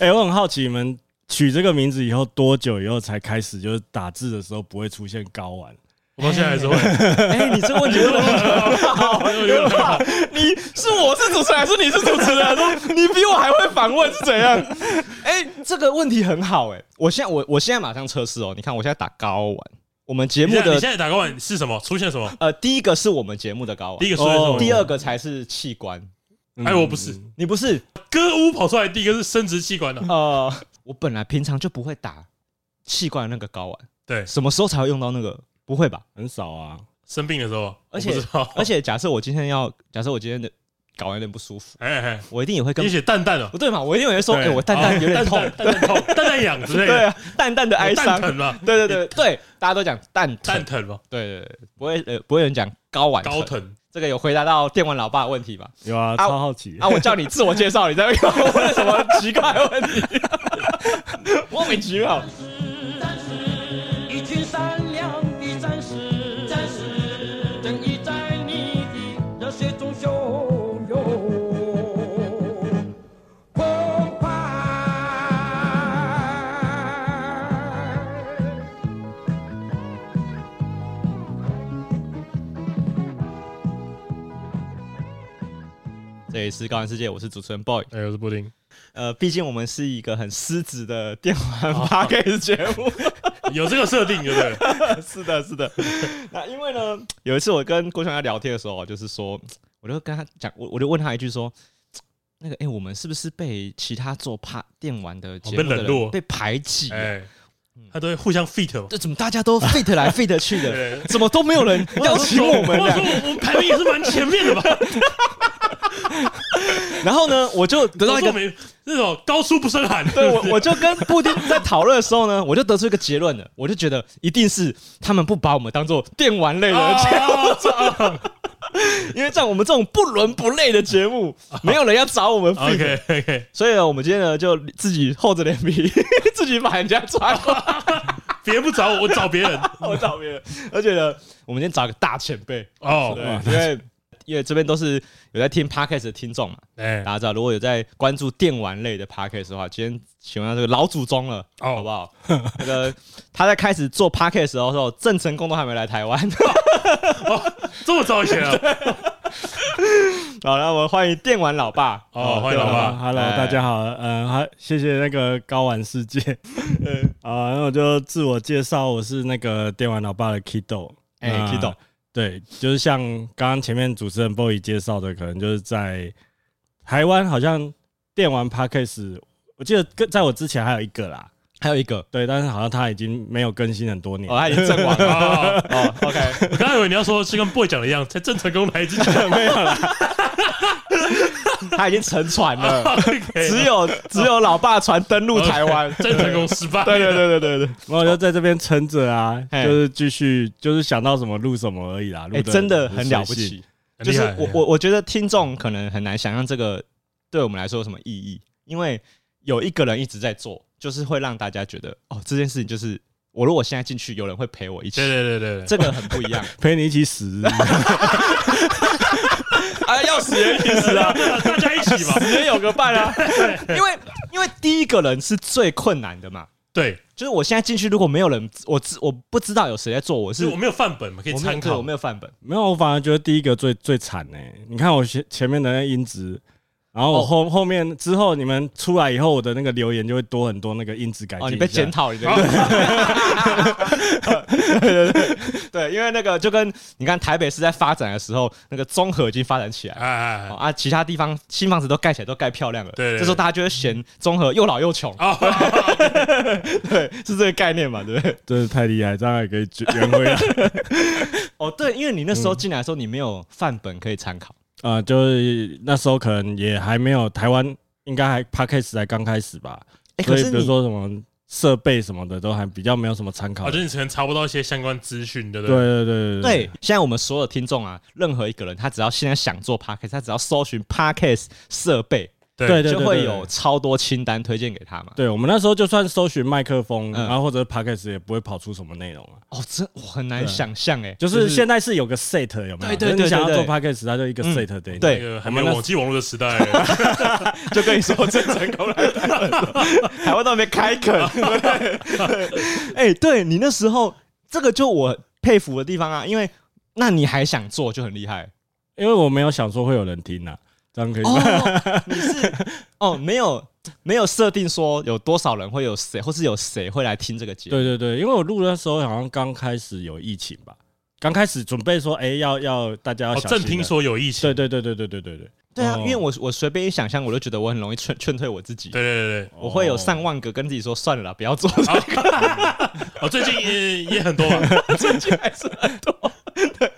哎、欸，我很好奇，你们取这个名字以后多久以后才开始，就是打字的时候不会出现睾丸？我到现在还是会。哎、欸，你这个问题问的很好，你是我是主持人还是你是主持人？你比我还会反问是怎样？哎、欸，这个问题很好哎、欸，我现在我我现在马上测试哦，你看我现在打睾丸，我们节目的你现在打睾丸是什么？出现什么？呃，第一个是我们节目的睾丸，第一个出现什么？第二个才是器官。哎，我不是，你不是歌屋跑出来，第一个是生殖器官的。呃，我本来平常就不会打器官的那个睾丸，对，什么时候才会用到那个？不会吧？很少啊，生病的时候。而且 而且，假设我今天要，假设我今天的睾丸有点不舒服，哎哎，我一定也会跟你写蛋蛋哦，不对嘛？我一定也会说，哎，我蛋蛋有点痛，蛋蛋痛，蛋蛋痒之类的。对啊，蛋蛋的哀伤，蛋疼嘛？对对对对，大家都讲蛋蛋疼嘛？对对对，不会呃，不会有人讲睾丸睾疼。这个有回答到电玩老爸的问题吧？有啊，超好奇啊！我叫你自我介绍，你在问什么奇怪的问题？莫名其妙。这里是高玩世界，我是主持人 boy，哎，我是布丁。呃，毕竟我们是一个很狮子的电玩 podcast 节目，有这个设定，对不对？是的，是的。那因为呢，有一次我跟郭强在聊天的时候，就是说，我就跟他讲，我我就问他一句说，那个，哎，我们是不是被其他做怕电玩的节目的人被冷落、被排挤？哎，他都会互相 fit 嘛？这怎么大家都 fit 来 fit 去的？怎么都没有人邀请我们？我说我们排名也是蛮前面的吧？然后呢，我就得到一个那种高处不胜寒。对，我我就跟布丁在讨论的时候呢，我就得出一个结论了，我就觉得一定是他们不把我们当做电玩类的节目，因为像我们这种不伦不类的节目，没有人要找我们。OK OK，所以呢，我们今天呢就自己厚着脸皮，自己把人家抓过来。别人不找我，我找别人，我找别人。而且呢，我们今天找个大前辈哦，对，因为。因为这边都是有在听 Podcast 的听众嘛，哎，大家知道，如果有在关注电玩类的 Podcast 的话，今天请问到这个老祖宗了，哦，好不好？那个他在开始做 Podcast 的时候，郑成功都还没来台湾，哦，这么早以前啊！好，那我们欢迎电玩老爸，哦，欢迎老爸，Hello，大家好，嗯，好，谢谢那个高玩世界，嗯，啊，那我就自我介绍，我是那个电玩老爸的 Kido，哎，Kido。对，就是像刚刚前面主持人 Boy 介绍的，可能就是在台湾，好像电玩 Podcast，我记得跟在我之前还有一个啦，还有一个，对，但是好像他已经没有更新很多年，哦，他已经阵亡了。哦，OK，我刚才以为你要说是跟 Boy 讲的一样，才郑成功来之前。没有啦。他已经沉船了，只有只有老爸船登陆台湾，真成功失败。对对对对对对，然后就在这边撑着啊，就是继续就是想到什么录什么而已啦。哎，真的很了不起，就是我我我觉得听众可能很难想象这个对我们来说有什么意义，因为有一个人一直在做，就是会让大家觉得哦，这件事情就是我如果现在进去，有人会陪我一起。对对对对，这个很不一样，陪你一起死。啊，要死也一起死啊！大家一起嘛，死也有个伴啊。因为因为第一个人是最困难的嘛。对，就是我现在进去，如果没有人，我知我不知道有谁在做，我是我没有范本嘛，可以参考。我没有范本，没有，我反而觉得第一个最最惨呢。你看我前前面的那音质。然后我后后面之后你们出来以后，我的那个留言就会多很多那个音质改进。哦，你被检讨了，对对。对 对，因为那个就跟你看台北市在发展的时候，那个综合已经发展起来，啊，其他地方新房子都盖起来都盖漂亮了，对，这时候大家就会嫌综合又老又穷，对，是这个概念嘛，对不对？真是太厉害，这样也可以圆回来。哦，对，因为你那时候进来的时候，你没有范本可以参考。啊、呃，就是那时候可能也还没有台湾应该还 Podcast 才刚开始吧？哎，所以比如说什么设备什么的，都还比较没有什么参考。我觉得你可能查不到一些相关资讯，对不对？对对对对对。现在我们所有听众啊，任何一个人，他只要现在想做 Podcast，他只要搜寻 Podcast 设备。对，对，对，就会有超多清单推荐给他嘛。对，我们那时候就算搜寻麦克风，然后或者 Podcast 也不会跑出什么内容啊。哦，这我很难想象哎，就是现在是有个 set 有没有？对对对，你想要做 Podcast，它就一个 set 对。对，还没有网际网络的时代，就跟你说这成功了，台湾都还没开垦。哎，对你那时候这个就我佩服的地方啊，因为那你还想做就很厉害，因为我没有想说会有人听啊。这样可以吗？哦，你是哦，没有没有设定说有多少人会有谁，或是有谁会来听这个节目。对对对，因为我录的时候好像刚开始有疫情吧，刚开始准备说，哎，要要大家要小心。正听说有疫情。对对对对对对对对。对啊，因为我我随便一想象，我就觉得我很容易劝劝退我自己。对对对，我会有上万个跟自己说算了啦，不要做这个。我 最近也也很多，最近还是很多。对，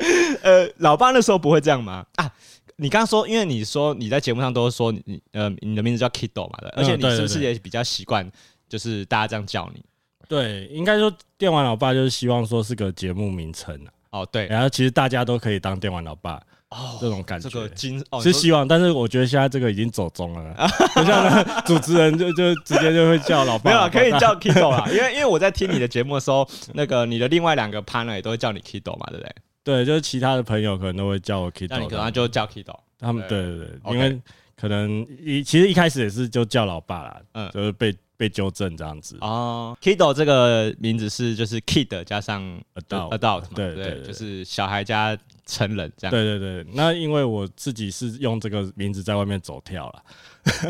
呃，老爸那时候不会这样吗？啊。你刚刚说，因为你说你在节目上都说你呃你的名字叫 Kido 嘛对，而且你是不是也比较习惯就是大家这样叫你？对，应该说电玩老爸就是希望说是个节目名称啊。哦，对，然后其实大家都可以当电玩老爸哦，这种感觉。这个金哦是希望，但是我觉得现在这个已经走中了，就像主持人就就直接就会叫老爸。没有，可以叫 Kido 啦，因为因为我在听你的节目的时候，那个你的另外两个 partner 也都会叫你 Kido 嘛，对不对？对，就是其他的朋友可能都会叫我 Kido，那你可能就叫 Kido。他们对对对，因为可能一其实一开始也是就叫老爸啦，嗯，就是被被纠正这样子。哦，Kido 这个名字是就是 Kid 加上 Adult Adult 嘛，对对，就是小孩加成人这样。对对对，那因为我自己是用这个名字在外面走跳了。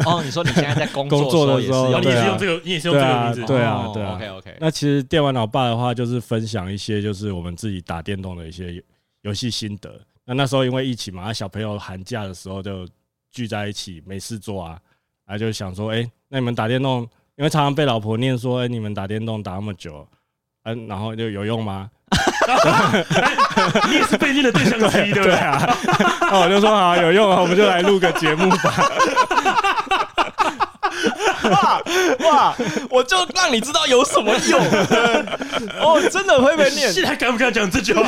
哦，你说你现在在工作的时候，你也是用这个，你也是用这个名字，对啊，对啊。OK OK。那其实电玩老爸的话，就是分享一些就是我们自己打电动的一些游戏心得。那那时候因为疫情嘛，小朋友寒假的时候就聚在一起没事做啊，然后就想说，哎，那你们打电动，因为常常被老婆念说，哎，你们打电动打那么久，嗯，然后就有用吗？你也是被念的对象之一，对不对啊？那 我就说好，有用啊，我们就来录个节目吧。哇哇！我就让你知道有什么用 哦，真的会被念。现在敢不敢讲这句话？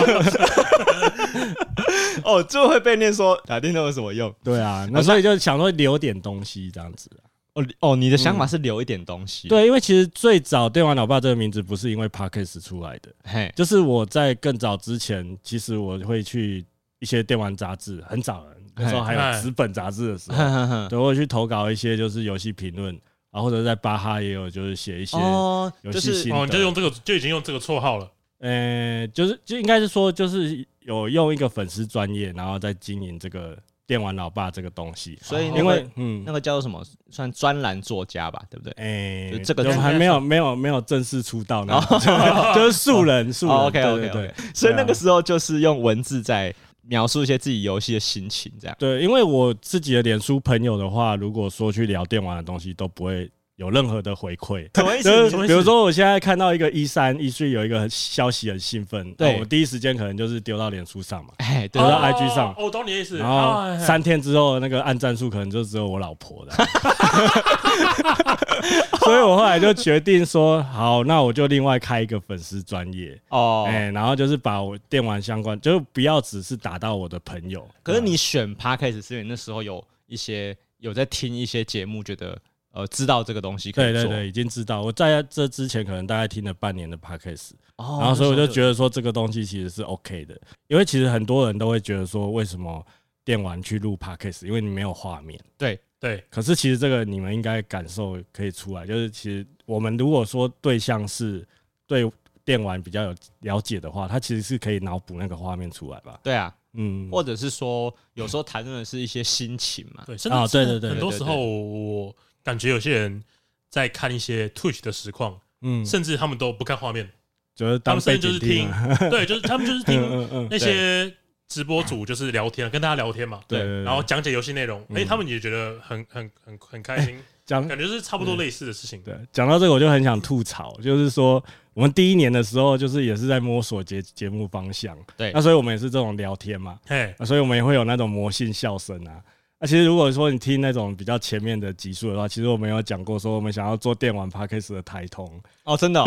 哦，就会被念说打电动有什么用？对啊，那所以就想说留点东西这样子。哦哦，你的想法是留一点东西。对，因为其实最早电玩老爸这个名字不是因为 parkas 出来的，嘿，就是我在更早之前，其实我会去一些电玩杂志，很早那时候还有纸本杂志的时候，对，我会去投稿一些就是游戏评论。然后或者在巴哈也有，就是写一些游戏心得，哦，就用这个就已经用这个绰号了。呃，就是就应该是说，就是有用一个粉丝专业，然后再经营这个电玩老爸这个东西。所以因为嗯，那个叫做什么，算专栏作家吧，对不对？哎，这个还没有没有没有正式出道呢，就是素人素人。OK OK OK。所以那个时候就是用文字在。描述一些自己游戏的心情，这样对，因为我自己的脸书朋友的话，如果说去聊电玩的东西，都不会有任何的回馈。什么意思？比如说，我现在看到一个一三一四有一个消息很兴奋，对我第一时间可能就是丢到脸书上嘛，哎，丢到 IG 上。我懂你的意思。然后三天之后，那个按赞数可能就只有我老婆的。所以我后来就决定说，好，那我就另外开一个粉丝专业哦，哎，然后就是把我电玩相关，就不要只是打到我的朋友。可是你选 Podcast 是因为那时候有一些有在听一些节目，觉得呃知道这个东西可以做。对对对，已经知道。我在这之前可能大概听了半年的 Podcast，然后所以我就觉得说这个东西其实是 OK 的，因为其实很多人都会觉得说，为什么电玩去录 Podcast？因为你没有画面。对。对，可是其实这个你们应该感受可以出来，就是其实我们如果说对象是对电玩比较有了解的话，他其实是可以脑补那个画面出来吧？对啊，嗯，或者是说有时候谈论的是一些心情嘛？对，啊，对对对，很多时候我感觉有些人在看一些 Twitch 的实况，嗯，甚至他们都不看画面，就是他们甚至就是听，对，就是他们就是听 那些。直播主就是聊天，跟大家聊天嘛，对，然后讲解游戏内容，哎，他们也觉得很很很很开心，讲感觉是差不多类似的事情。对，讲到这个我就很想吐槽，就是说我们第一年的时候，就是也是在摸索节节目方向，对，那所以我们也是这种聊天嘛，嘿，所以我们也会有那种魔性笑声啊，啊，其实如果说你听那种比较前面的集数的话，其实我们有讲过说我们想要做电玩 Podcast 的台通哦，真的、哦、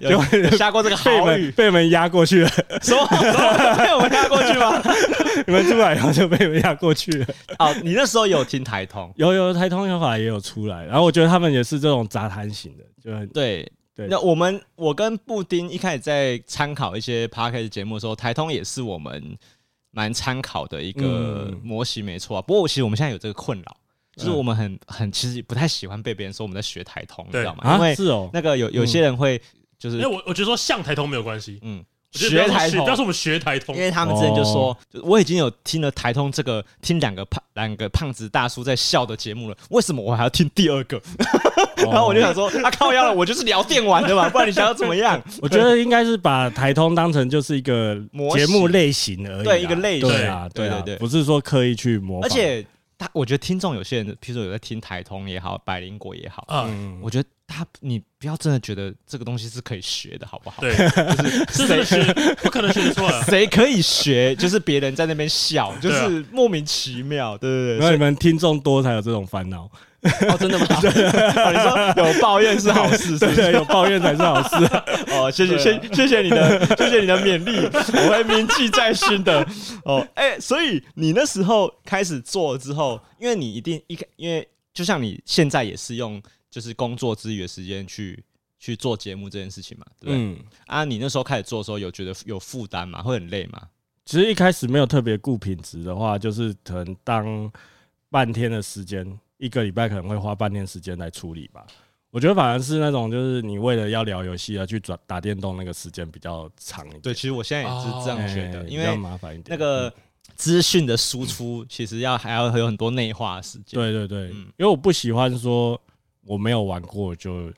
就有下过这个好雨被我们压过去了，说被我们压过去吗？你们出来然后就被我们压过去了。哦，你那时候有听台通？有有台通后来也有出来，然后我觉得他们也是这种杂谈型的，就很对对。那我们我跟布丁一开始在参考一些 Podcast 节目的时候，台通也是我们。蛮参考的一个模型，没错啊。不过，其实我们现在有这个困扰，就是我们很很其实不太喜欢被别人说我们在学台通，你知道吗？因为是哦，那个有有些人会就是，因为我我觉得说像台通没有关系，嗯。学台通，要是我们学台通，因为他们之前就说，我已经有听了台通这个听两个胖两个胖子大叔在笑的节目了，为什么我还要听第二个？然后我就想说，啊靠腰了，我就是聊电玩的嘛，不然你想要怎么样？我觉得应该是把台通当成就是一个节目类型而已，对一个类型，对啊，对对对，不是说刻意去模仿。而且他，我觉得听众有些人，譬如说有在听台通也好，百灵果也好，嗯，我觉得。他，你不要真的觉得这个东西是可以学的，好不好？对，就是谁学不可能学错了。谁可以学？就是别人在那边笑，就是莫名其妙，对对对。那你们听众多才有这种烦恼哦，真的吗？你说有抱怨是好事，是不是？有抱怨才是好事。哦，谢谢，谢谢谢你的，谢谢你的勉励，我会铭记在心的。哦，哎，所以你那时候开始做之后，因为你一定一开，因为就像你现在也是用。就是工作之余的时间去去做节目这件事情嘛，对不对？嗯。啊，你那时候开始做的时候，有觉得有负担吗？会很累吗？其实一开始没有特别顾品质的话，就是可能当半天的时间，一个礼拜可能会花半天时间来处理吧。我觉得反而是那种，就是你为了要聊游戏而去转打电动，那个时间比较长一点。对，其实我现在也是这样觉得，哦、因为麻烦一点。那个资讯的输出其实要还要有很多内化的时间。对对对，嗯，因为我不喜欢说。我没有玩过就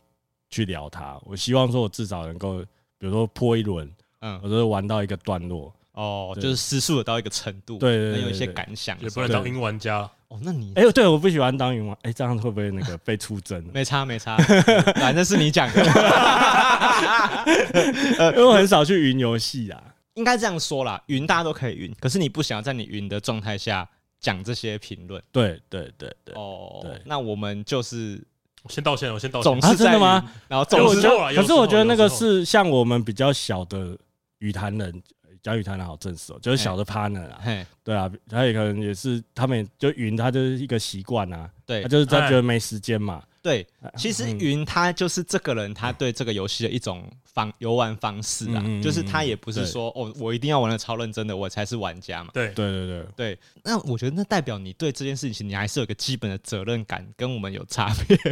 去聊它，我希望说我至少能够，比如说破一轮，嗯，或者玩到一个段落，哦，就是失速的到一个程度，对，对，能有一些感想，也不能当云玩家。哦，那你，哎，对，我不喜欢当云玩，哎，这样会不会那个被出征？没差没差，反正是你讲的，因为我很少去云游戏啊，应该这样说啦，云大家都可以云，可是你不想要在你云的状态下讲这些评论，对对对对，哦，那我们就是。先道歉，我先道歉。总是真的吗？然后总是，可是我觉得那个是像我们比较小的语坛人，讲语坛人好正式哦，就是小的 partner 啊。对啊，他也可能也是，他们就云，他就是一个习惯啊。对，他就是他觉得没时间嘛。对，其实云他就是这个人，他对这个游戏的一种方游玩方式啊，就是他也不是说哦，我一定要玩的超认真的，我才是玩家嘛。对对对对对。那我觉得那代表你对这件事情，你还是有个基本的责任感，跟我们有差别。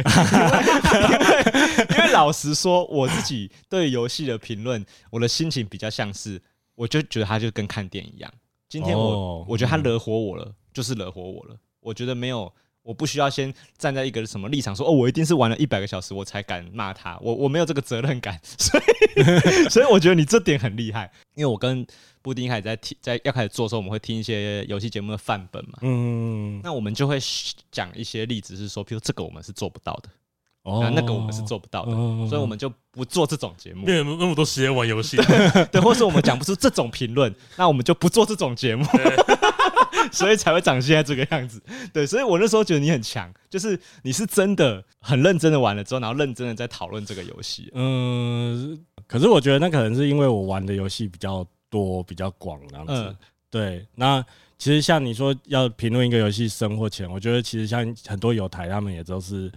因为 因为老实说，我自己对游戏的评论，我的心情比较像是，我就觉得他就跟看电影一样。今天我我觉得他惹火我了，就是惹火我了。我觉得没有。我不需要先站在一个什么立场说哦，我一定是玩了一百个小时我才敢骂他，我我没有这个责任感，所以 所以我觉得你这点很厉害，因为我跟布丁开始在听，在要开始做的时候，我们会听一些游戏节目的范本嘛，嗯，那我们就会讲一些例子，是说，譬如这个我们是做不到的，哦，那个我们是做不到的，所以我们就不做这种节目，没有那么多时间玩游戏，对，或是我们讲不出这种评论，那我们就不做这种节目。所以才会长现在这个样子，对，所以我那时候觉得你很强，就是你是真的很认真的玩了之后，然后认真的在讨论这个游戏。嗯，可是我觉得那可能是因为我玩的游戏比较多、比较广，这样子。嗯、对，那其实像你说要评论一个游戏深或浅，我觉得其实像很多友台他们也都是，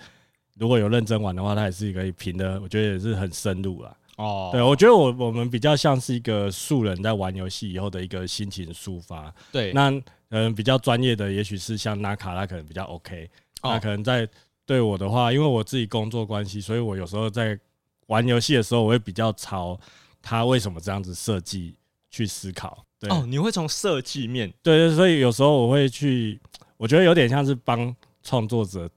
如果有认真玩的话，他也是可以评的，我觉得也是很深入啦。哦，对，我觉得我我们比较像是一个素人在玩游戏以后的一个心情抒发。对，那。嗯，比较专业的，也许是像纳卡，他可能比较 OK。那可能在对我的话，因为我自己工作关系，所以我有时候在玩游戏的时候，我会比较朝他为什么这样子设计去思考。对哦，你会从设计面对，对，所以有时候我会去，我觉得有点像是帮创作者、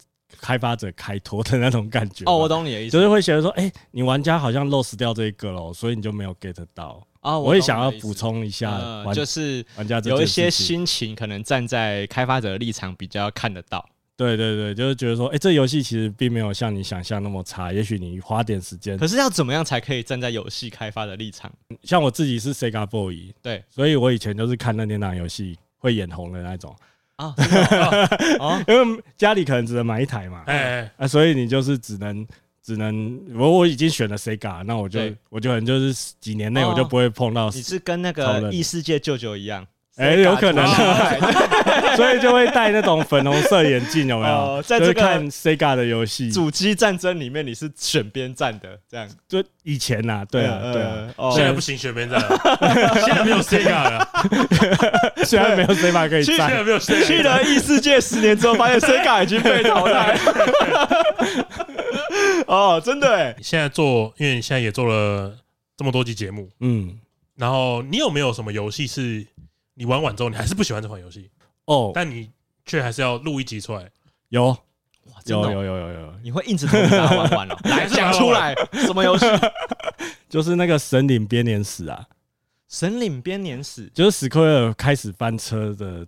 开发者开脱的那种感觉。哦，我懂你的意思，就是会觉得说，哎、欸，你玩家好像 lost 掉这一个喽，所以你就没有 get 到。啊，我也想要补充一下，呃，就是玩家有一些心情，可能站在开发者的立场比较看得到。对对对，就是觉得说，哎，这游戏其实并没有像你想象那么差。也许你花点时间，可是要怎么样才可以站在游戏开发的立场？像我自己是 Sega Boy，对，所以我以前就是看任天堂游戏会眼红的那种。啊，因为家里可能只能买一台嘛，哎，啊，所以你就是只能只能我我已经选了 Sega，那我就我就可能就是几年内我就不会碰到。你是跟那个异世界舅舅一样。哎，有可能，所以就会戴那种粉红色眼镜，有没有？在这看 Sega 的游戏，主机战争里面你是选边站的，这样。就以前呐，对啊，对啊，现在不行选边站了，现在没有 Sega 了，现在没有 Sega 可以站，现在没有 Sega，去了异世界十年之后，发现 Sega 已经被淘汰。哦，真的哎，你现在做，因为你现在也做了这么多集节目，嗯，然后你有没有什么游戏是？你玩完之后，你还是不喜欢这款游戏哦，但你却还是要录一集出来。有，哇，有有有有有，你会硬着头皮把它玩完了？来讲出来，什么游戏？就是那个《神领编年史》啊，《神领编年史》就是史克威尔开始翻车的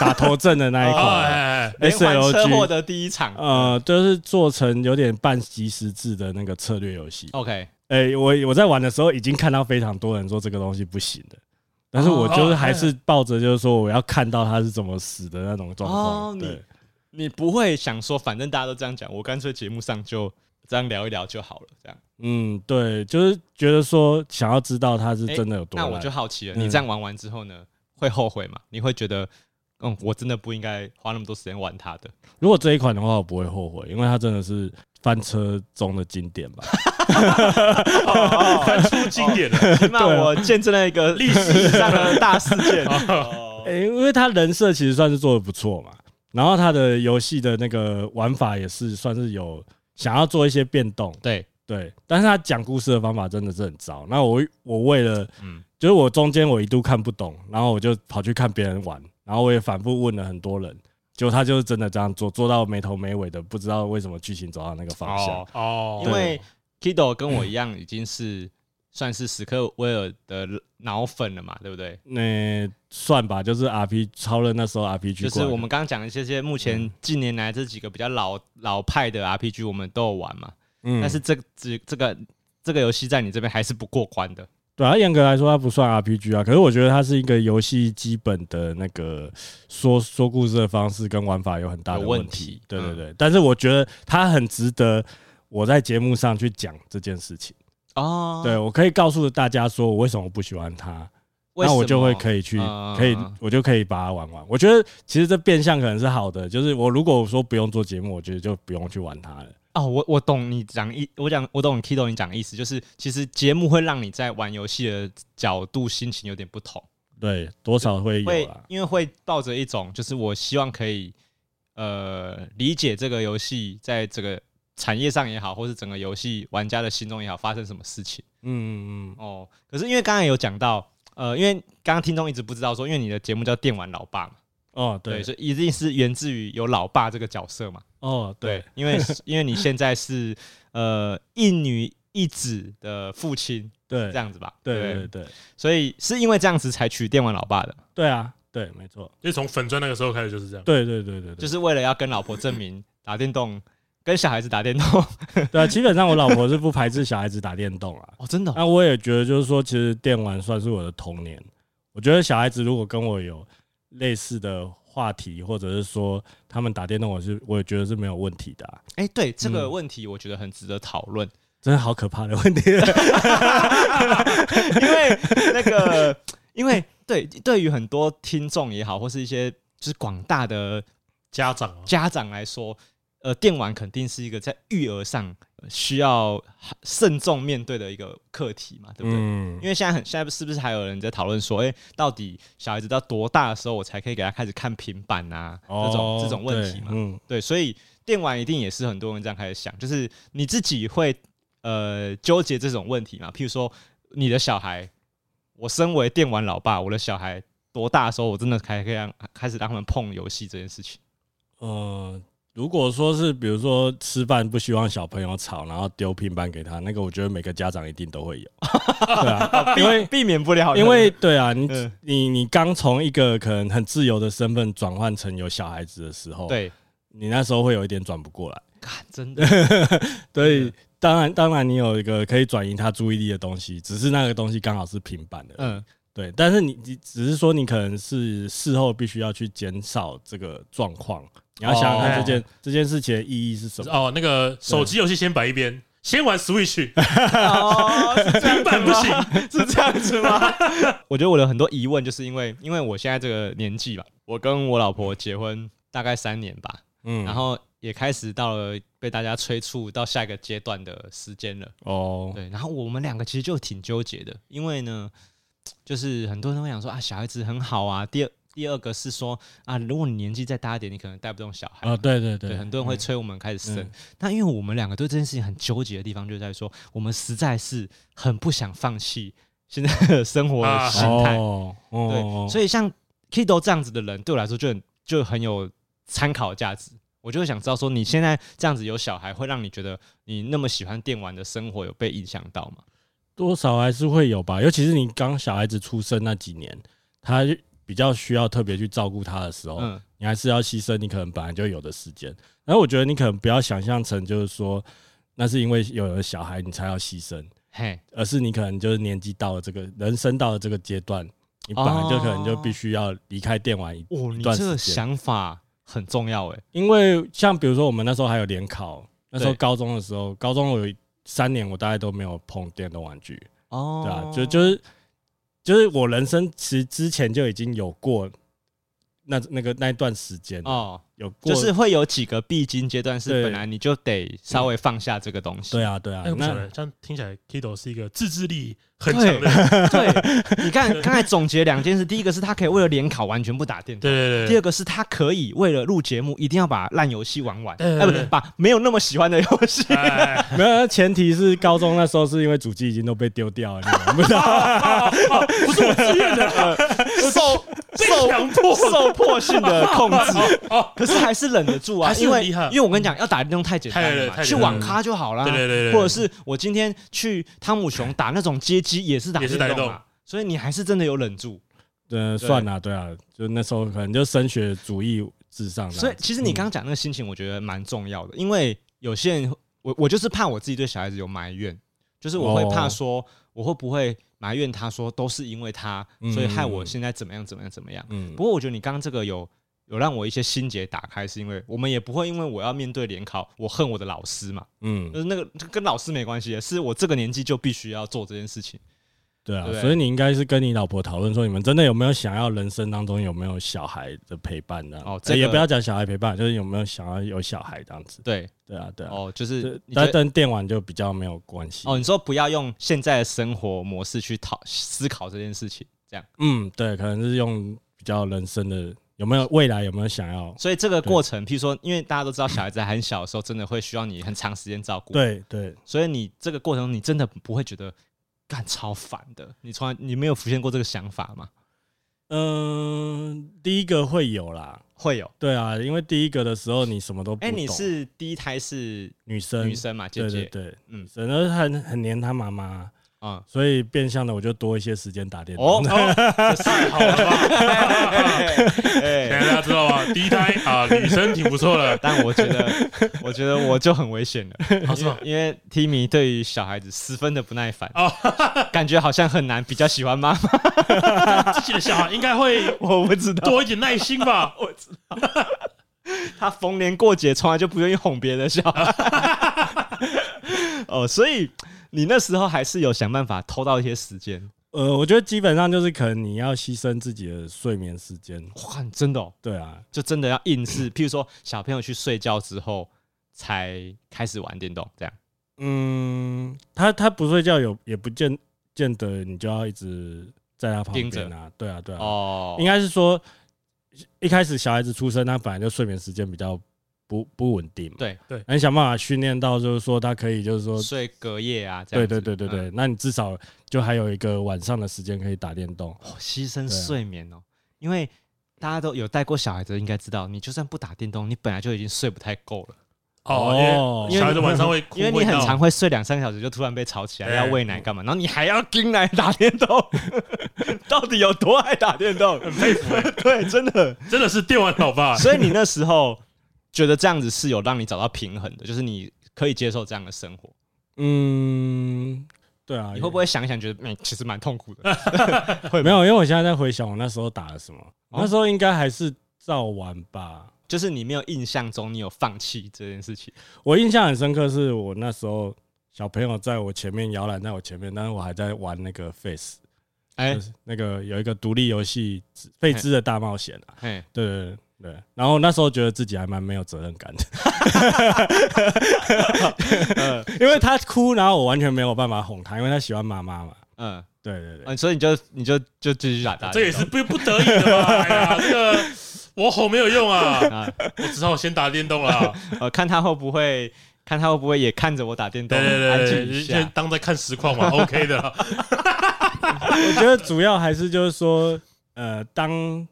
打头阵的那一款，连环车祸的第一场。呃，就是做成有点半即时制的那个策略游戏。OK，哎，我我在玩的时候已经看到非常多人说这个东西不行的。但是我就是还是抱着就是说我要看到他是怎么死的那种状况。对，你不会想说反正大家都这样讲，我干脆节目上就这样聊一聊就好了，这样。嗯，对，就是觉得说想要知道他是真的有多。那我就好奇了，你这样玩完之后呢，会后悔吗？你会觉得，嗯，我真的不应该花那么多时间玩他的。如果这一款的话，我不会后悔，因为它真的是翻车中的经典吧。翻出经典了，起码我见证了一个历史上的大事件。哎，因为他人设其实算是做的不错嘛，然后他的游戏的那个玩法也是算是有想要做一些变动。对对，但是他讲故事的方法真的是很糟。那我我为了，嗯，就是我中间我一度看不懂，然后我就跑去看别人玩，然后我也反复问了很多人。就他就是真的这样做，做到没头没尾的，不知道为什么剧情走到那个方向。哦，因为 Kido 跟我一样，已经是算是史克威尔的脑粉了嘛，对不对？那算吧，就是 RPG 超了那时候 RPG，就是我们刚刚讲的这些，目前近年来这几个比较老老派的 RPG，我们都有玩嘛。嗯，但是这这这个这个游戏在你这边还是不过关的。对啊，严格来说，它不算 RPG 啊。可是我觉得它是一个游戏基本的那个说说故事的方式跟玩法有很大的问题。对对对，嗯、但是我觉得它很值得我在节目上去讲这件事情。哦，对，我可以告诉大家说我为什么不喜欢它，那我就会可以去可以，我就可以把它玩完。我觉得其实这变相可能是好的，就是我如果说不用做节目，我觉得就不用去玩它了。哦，我我懂你讲意，我讲我懂你 Kido 你讲的意思，就是其实节目会让你在玩游戏的角度心情有点不同，对，多少会有会，因为会抱着一种就是我希望可以呃理解这个游戏在这个产业上也好，或是整个游戏玩家的心中也好，发生什么事情。嗯嗯嗯。哦，可是因为刚才有讲到，呃，因为刚刚听众一直不知道说，因为你的节目叫电玩老爸嘛。哦，对，所以一定是源自于有老爸这个角色嘛。哦，对，对，因为 因为你现在是呃一女一子的父亲，对，这样子吧。对对对，对，所以是因为这样子才娶电玩老爸的。对啊，对，没错，就从粉砖那个时候开始就是这样。对对对对，就是为了要跟老婆证明 打电动跟小孩子打电动。对啊，基本上我老婆是不排斥小孩子打电动啊。哦，真的。那我也觉得就是说，其实电玩算是我的童年。我觉得小孩子如果跟我有类似的话题，或者是说他们打电动，我是我也觉得是没有问题的、啊。哎、欸，对这个问题，我觉得很值得讨论、嗯。真的好可怕的问题，因为那个，因为对对于很多听众也好，或是一些就是广大的家长家长来说。呃，电玩肯定是一个在育儿上需要慎重面对的一个课题嘛，对不对？嗯、因为现在很现在是不是还有人在讨论说，哎、欸，到底小孩子到多大的时候我才可以给他开始看平板啊？哦、这种这种问题嘛，对，嗯、对，所以电玩一定也是很多人这样开始想，就是你自己会呃纠结这种问题嘛？譬如说，你的小孩，我身为电玩老爸，我的小孩多大的时候，我真的可以让开始让他们碰游戏这件事情？呃。如果说是比如说吃饭不希望小朋友吵，然后丢平板给他，那个我觉得每个家长一定都会有，对啊，因为避免不了，因为对啊，你你你刚从一个可能很自由的身份转换成有小孩子的时候，对，你那时候会有一点转不过来，真的，对，当然当然你有一个可以转移他注意力的东西，只是那个东西刚好是平板的，嗯。对，但是你你只是说你可能是事后必须要去减少这个状况，你要想想看这件、哦、这件事情的意义是什么？哦，那个手机游戏先摆一边，先玩 Switch。哦，平板不行，是这样子吗？我觉得我的很多疑问，就是因为因为我现在这个年纪吧，我跟我老婆结婚大概三年吧，嗯，然后也开始到了被大家催促到下一个阶段的时间了。哦，对，然后我们两个其实就挺纠结的，因为呢。就是很多人会想说啊，小孩子很好啊。第二，第二个是说啊，如果你年纪再大一点，你可能带不动小孩。哦，对对对，对，很多人会催我们开始生。嗯、但因为我们两个对这件事情很纠结的地方，就在于说我们实在是很不想放弃现在的生活的心态。哦，对，所以像 Kido 这样子的人，对我来说就很就很有参考价值。我就会想知道说，你现在这样子有小孩，会让你觉得你那么喜欢电玩的生活有被影响到吗？多少还是会有吧，尤其是你刚小孩子出生那几年，他比较需要特别去照顾他的时候，嗯，你还是要牺牲你可能本来就有的时间。然后我觉得你可能不要想象成就是说，那是因为有了小孩你才要牺牲，嘿，而是你可能就是年纪到了这个人生到了这个阶段，你本来就可能就必须要离开电玩一段这个想法很重要诶，因为像比如说我们那时候还有联考，那时候高中的时候，高中我有。三年我大概都没有碰电动玩具哦，对啊，就就是就是我人生其实之前就已经有过那那个那一段时间哦。有过就是会有几个必经阶段，是本来你就得稍微放下这个东西。对啊，对啊。那这样听起来，Kido 是一个自制力很强的人。对，你看刚才总结两件事，第一个是他可以为了联考完全不打电动，对对对。第二个是他可以为了录节目，一定要把烂游戏玩完，哎，不对，把没有那么喜欢的游戏。没有，前提是高中那时候是因为主机已经都被丢掉了，你不知道？不是我自愿的，受受强迫、受迫性的控制。可是。还是忍得住啊，因为因为我跟你讲，要打电动太简单了，去网咖就好了。对对对，或者是我今天去汤姆熊打那种街机，也是打电动嘛。所以你还是真的有忍住。对，算了，对啊，就那时候可能就升学主义至上。所以其实你刚刚讲那个心情，我觉得蛮重要的，因为有些人，我我就是怕我自己对小孩子有埋怨，就是我会怕说我会不会埋怨他说都是因为他，所以害我现在怎么样怎么样怎么样。嗯。不过我觉得你刚刚这个有。有让我一些心结打开，是因为我们也不会因为我要面对联考，我恨我的老师嘛。嗯，就是那个跟老师没关系，是我这个年纪就必须要做这件事情。对啊，对所以你应该是跟你老婆讨论说，你们真的有没有想要人生当中有没有小孩的陪伴的？哦，这个、也不要讲小孩陪伴，就是有没有想要有小孩这样子。对，对啊，对啊。哦，就是但跟电玩就比较没有关系。哦，你说不要用现在的生活模式去讨思考这件事情，这样。嗯，对，可能是用比较人生的。有没有未来？有没有想要？所以这个过程，譬如说，因为大家都知道，小孩子还很小的时候，真的会需要你很长时间照顾。对对。所以你这个过程，你真的不会觉得干超烦的。你从来你没有浮现过这个想法吗？嗯，第一个会有啦，会有。对啊，因为第一个的时候你什么都。哎，你是第一胎是女生，女生嘛，姐姐。对对，嗯，然后很很黏她妈妈。啊，所以变相的我就多一些时间打电动。哦，太好了吧？哎，大家知道吗？第一胎啊，女生挺不错的，但我觉得，我觉得我就很危险了。是吗？因为 Timmy 对于小孩子十分的不耐烦，感觉好像很难比较喜欢妈妈。自己的小孩应该会，我不知道，多一点耐心吧。我知道，他逢年过节从来就不愿意哄别的小孩。哦，所以。你那时候还是有想办法偷到一些时间？呃，我觉得基本上就是可能你要牺牲自己的睡眠时间。哇，真的哦？对啊，就真的要硬是，譬如说小朋友去睡觉之后才开始玩电动这样。嗯，他他不睡觉有也不见见得你就要一直在他旁边啊。着对啊，对啊。哦，应该是说一开始小孩子出生，他本来就睡眠时间比较。不不稳定，对。对，你想办法训练到，就是说他可以，就是说睡隔夜啊，对对对对对，那你至少就还有一个晚上的时间可以打电动，牺牲睡眠哦，因为大家都有带过小孩子，应该知道，你就算不打电动，你本来就已经睡不太够了。哦，因为小孩子晚上会哭，因为你很常会睡两三个小时，就突然被吵起来要喂奶干嘛，然后你还要盯奶打电动，到底有多爱打电动？很佩服，对，真的。真的是电玩老爸，所以你那时候。觉得这样子是有让你找到平衡的，就是你可以接受这样的生活。嗯，对啊，你会不会想一想，觉得哎，其实蛮痛苦的？会没有，因为我现在在回想我那时候打了什么，那时候应该还是照玩吧。就是你没有印象中你有放弃这件事情。我印象很深刻，是我那时候小朋友在我前面摇篮，在我前面，但是我还在玩那个 Face，哎，那个有一个独立游戏《费兹的大冒险》啊，对对对，然后那时候觉得自己还蛮没有责任感的，因为他哭，然后我完全没有办法哄他，因为他喜欢妈妈嘛，嗯，对对对，所以你就你就就继续打他，这也是不 不得已的嘛，哎呀，这个。我吼没有用啊！我只好先打电动了。呃，看他会不会，看他会不会也看着我打电动。对对对，先当在看实况嘛，OK 的。我觉得主要还是就是说，呃，当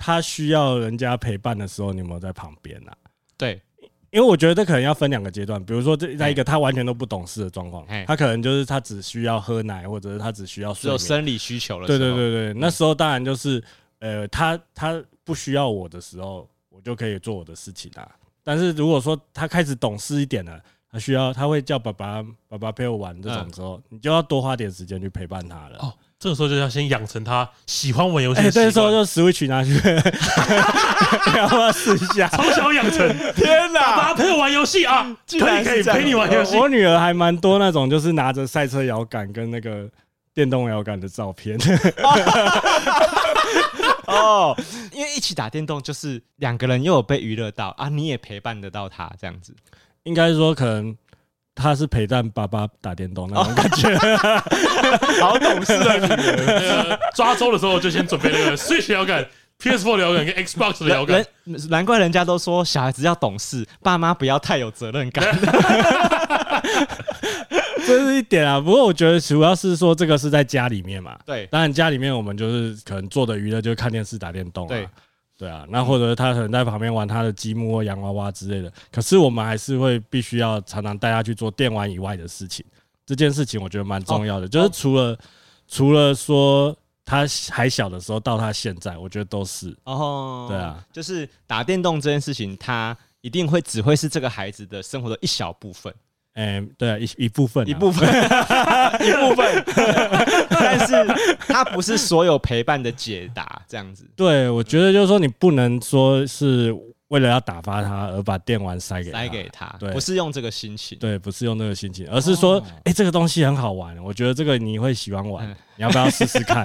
他需要人家陪伴的时候，你有没有在旁边啊？对，因为我觉得这可能要分两个阶段。比如说，这在一个他完全都不懂事的状况，他可能就是他只需要喝奶，或者是他只需要睡，有生理需求了。对对对对，那时候当然就是，呃，他他。不需要我的时候，我就可以做我的事情啦。但是如果说他开始懂事一点了，他需要他会叫爸爸爸爸陪我玩这种时候，嗯、你就要多花点时间去陪伴他了。哦，这个时候就要先养成他喜欢玩游戏。哎，这个时候就 Switch 拿去，要不要试一下？从小养成。天哪！爸爸陪我玩游戏啊！可以可以陪你玩游戏。我女儿还蛮多那种，就是拿着赛车摇杆跟那个电动摇杆的照片。哦，因为一起打电动，就是两个人又有被娱乐到啊，你也陪伴得到他这样子。应该说，可能他是陪伴爸爸打电动那种感觉，好懂事的女人。抓周的时候就先准备那个 Switch 摇杆、PS4 摇杆跟 Xbox 的摇杆。难怪人家都说小孩子要懂事，爸妈不要太有责任感。这是一点啊，不过我觉得主要是说这个是在家里面嘛。对，当然家里面我们就是可能做的娱乐就是看电视、打电动啊。对，对啊，那或者他可能在旁边玩他的积木或洋娃娃之类的。可是我们还是会必须要常常带他去做电玩以外的事情。这件事情我觉得蛮重要的，就是除了除了说他还小的时候到他现在，我觉得都是。哦，对啊，就是打电动这件事情，他一定会只会是这个孩子的生活的一小部分。哎，对啊，一一部分，一部分，一部分，但是它不是所有陪伴的解答，这样子。对，我觉得就是说，你不能说是为了要打发他而把电玩塞给他，塞给他，对，不是用这个心情，对，不是用那个心情，而是说，哎，这个东西很好玩，我觉得这个你会喜欢玩，你要不要试试看？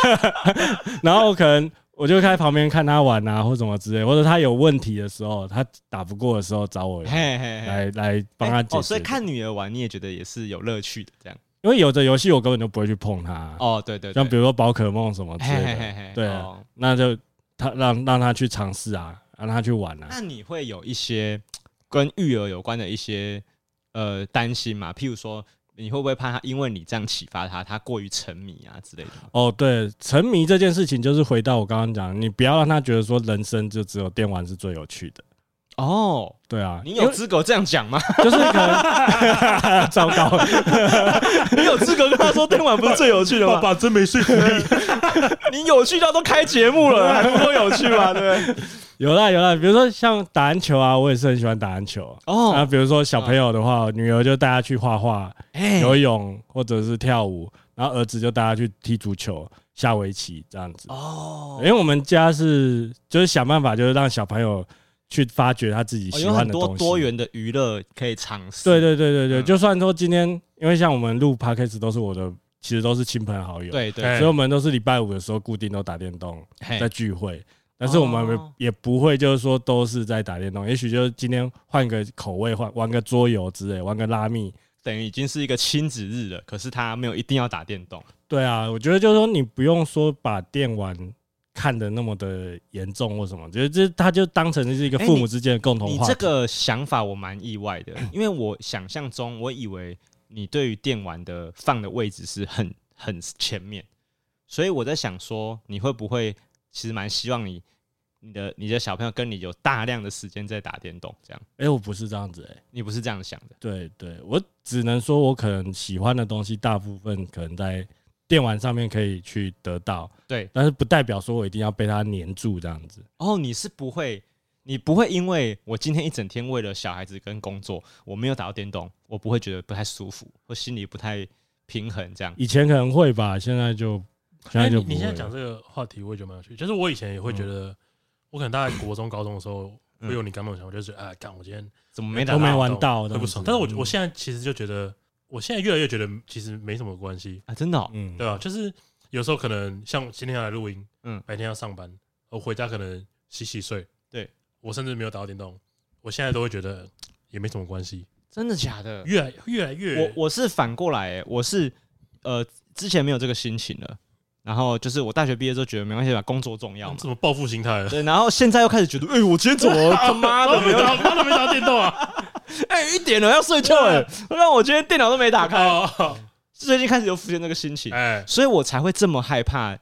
然后可能。我就在旁边看他玩啊，或什么之类，或者他有问题的时候，他打不过的时候找我来来帮他解决。哦，所以看女儿玩你也觉得也是有乐趣的，这样。因为有的游戏我根本就不会去碰它。哦，对对，像比如说宝可梦什么之类的，对啊，那就他让让他去尝试啊，让他去玩啊。那你会有一些跟育儿有关的一些呃担心嘛？譬如说。你会不会怕他因为你这样启发他，他过于沉迷啊之类的？哦，对，沉迷这件事情就是回到我刚刚讲，你不要让他觉得说人生就只有电玩是最有趣的。哦，对啊，你有资格这样讲吗？就是可能 糟糕，你有资格跟他说电玩不是最有趣的吗？爸爸真没说服力，你有趣到都开节目了，还不够有趣吗？对。有啦有啦，比如说像打篮球啊，我也是很喜欢打篮球哦。然后比如说小朋友的话，女儿就带他去画画、游泳或者是跳舞，然后儿子就带他去踢足球、下围棋这样子哦。因为我们家是就是想办法，就是让小朋友去发掘他自己喜欢的东西，有很多多元的娱乐可以尝试。对对对对对，就算说今天，因为像我们录 podcast 都是我的，其实都是亲朋好友，对对，所以我们都是礼拜五的时候固定都打电动，在聚会。但是我们也不会，就是说都是在打电动，也许就是今天换个口味，换玩个桌游之类，玩个拉密，等于已经是一个亲子日了。可是他没有一定要打电动。对啊，我觉得就是说你不用说把电玩看的那么的严重或什么，觉得这他就当成是一个父母之间的共同话题。你这个想法我蛮意外的，因为我想象中我以为你对于电玩的放的位置是很很前面，所以我在想说你会不会。其实蛮希望你，你的你的小朋友跟你有大量的时间在打电动，这样。哎，我不是这样子，哎，你不是这样想的。对对，我只能说，我可能喜欢的东西，大部分可能在电玩上面可以去得到。对，但是不代表说我一定要被它黏住这样子。哦，你是不会，你不会因为我今天一整天为了小孩子跟工作，我没有打到电动，我不会觉得不太舒服，或心里不太平衡这样。以前可能会吧，现在就现在就不会。你现在讲这个话题，我也觉得蛮有趣。就是我以前也会觉得，我可能大概国中、高中的时候，会有你刚那种想法，就是哎，干我今天怎么没都没玩到，都不爽。但是我我现在其实就觉得，我现在越来越觉得其实没什么关系啊，真的，嗯，对吧？就是有时候可能像今天要来录音，嗯，白天要上班，我回家可能洗洗睡，对我甚至没有打到电动，我现在都会觉得也没什么关系。真的假的？越来越来越，我我是反过来，我是呃之前没有这个心情了，然后就是我大学毕业之后觉得没关系吧，工作重要嘛，什么报复心态？对，然后现在又开始觉得，哎，我今天怎么 他妈的没打，妈的没打电动啊？哎，一点了要睡觉了，那我今天电脑都没打开，最近开始又浮现那个心情，哎，所以我才会这么害怕，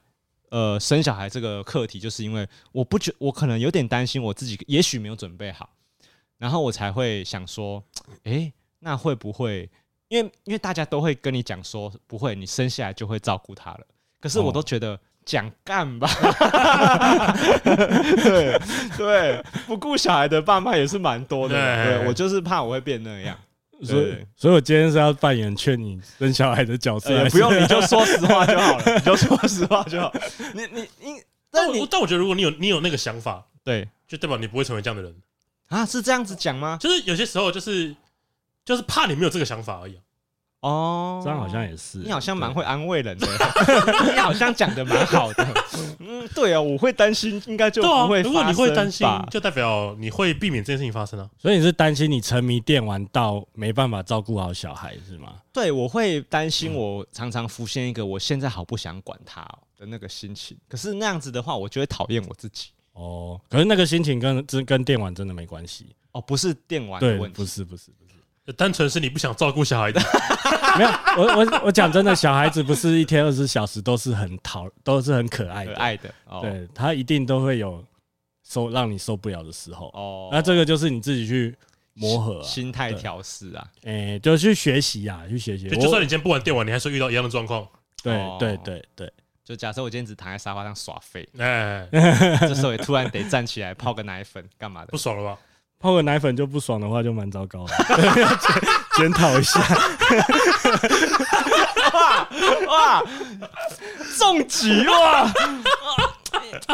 呃，生小孩这个课题，就是因为我不觉我可能有点担心我自己，也许没有准备好。然后我才会想说，哎，那会不会？因为因为大家都会跟你讲说，不会，你生下来就会照顾他了。可是我都觉得讲干吧，对对，不顾小孩的爸妈也是蛮多的。对，我就是怕我会变那样，所以所以我今天是要扮演劝你生小孩的角色。不用，你就说实话就好了，你就说实话就好。你你你，但我但我觉得，如果你有你有那个想法，对，就代表你不会成为这样的人。啊，是这样子讲吗？就是有些时候，就是就是怕你没有这个想法而已。哦，这样好像也是。你好像蛮会安慰人的，你好像讲的蛮好的。嗯，对啊，我会担心，应该就不会。如果你会担心，就代表你会避免这件事情发生啊。所以你是担心你沉迷电玩到没办法照顾好小孩是吗？对，我会担心，我常常浮现一个我现在好不想管他的那个心情。可是那样子的话，我就会讨厌我自己。哦，可是那个心情跟真跟电玩真的没关系哦，不是电玩的问题，不是不是不是，单纯是你不想照顾小孩的。没有，我我我讲真的，小孩子不是一天二十四小时都是很讨，都是很可爱的，可爱的，哦、对他一定都会有受让你受不了的时候。哦，那这个就是你自己去磨合、啊，心态调试啊，哎、欸，就去学习啊，去学习。就算你今天不玩电玩，你还是遇到一样的状况。对对对对。就假设我今天只躺在沙发上耍废，哎，这时候也突然得站起来泡个奶粉，干嘛的？不爽了吧？泡个奶粉就不爽的话，就蛮糟糕的。检 讨一下。哇哇，重击哇！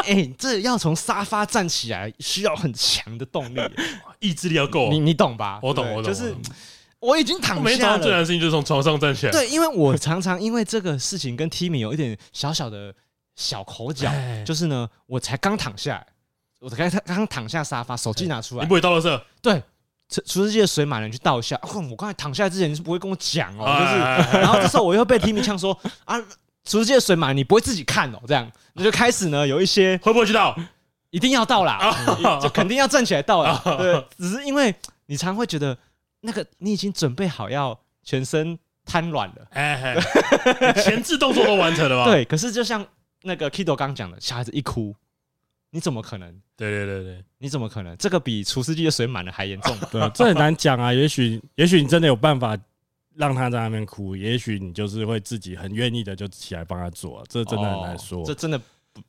哎，这要从沙发站起来，需要很强的动力，意志力要够。你你懂吧？我懂，我懂。就是。我已经躺下了。每早上最难的事情就是从床上站起来。对，因为我常常因为这个事情跟 Timmy 有一点小小的小口角，就是呢，我才刚躺下来，我才刚刚躺下沙发，手机拿出来，你不会倒垃圾？对，厨厨师机的水满了，去倒一下。我刚才躺下来之前你是不会跟我讲哦，就是，然后这时候我又被 Timmy 呛说啊，厨师机的水满，你不会自己看哦，这样你就开始呢有一些会不会去倒？一定要倒啦，就 肯定要站起来倒啦。对，只是因为你常会觉得。那个，你已经准备好要全身瘫软了，哎，前置动作都完成了吧？对，可是就像那个 Kido 刚讲的，小孩子一哭，你怎么可能？对对对对，你怎么可能？这个比除湿机的水满了还严重吧？对，这很难讲啊。也许，也许你真的有办法让他在那边哭，也许你就是会自己很愿意的就起来帮他做，这真的很难说。这真的，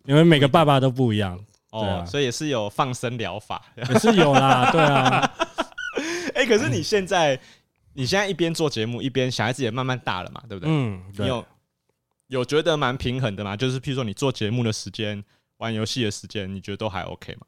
因为每个爸爸都不一样，对啊，所以也是有放生疗法，也是有啦，对啊。哎，可是你现在，你现在一边做节目，一边小孩子也慢慢大了嘛，对不对？嗯，你有有觉得蛮平衡的嘛？就是譬如说，你做节目的时间、玩游戏的时间，你觉得都还 OK 吗？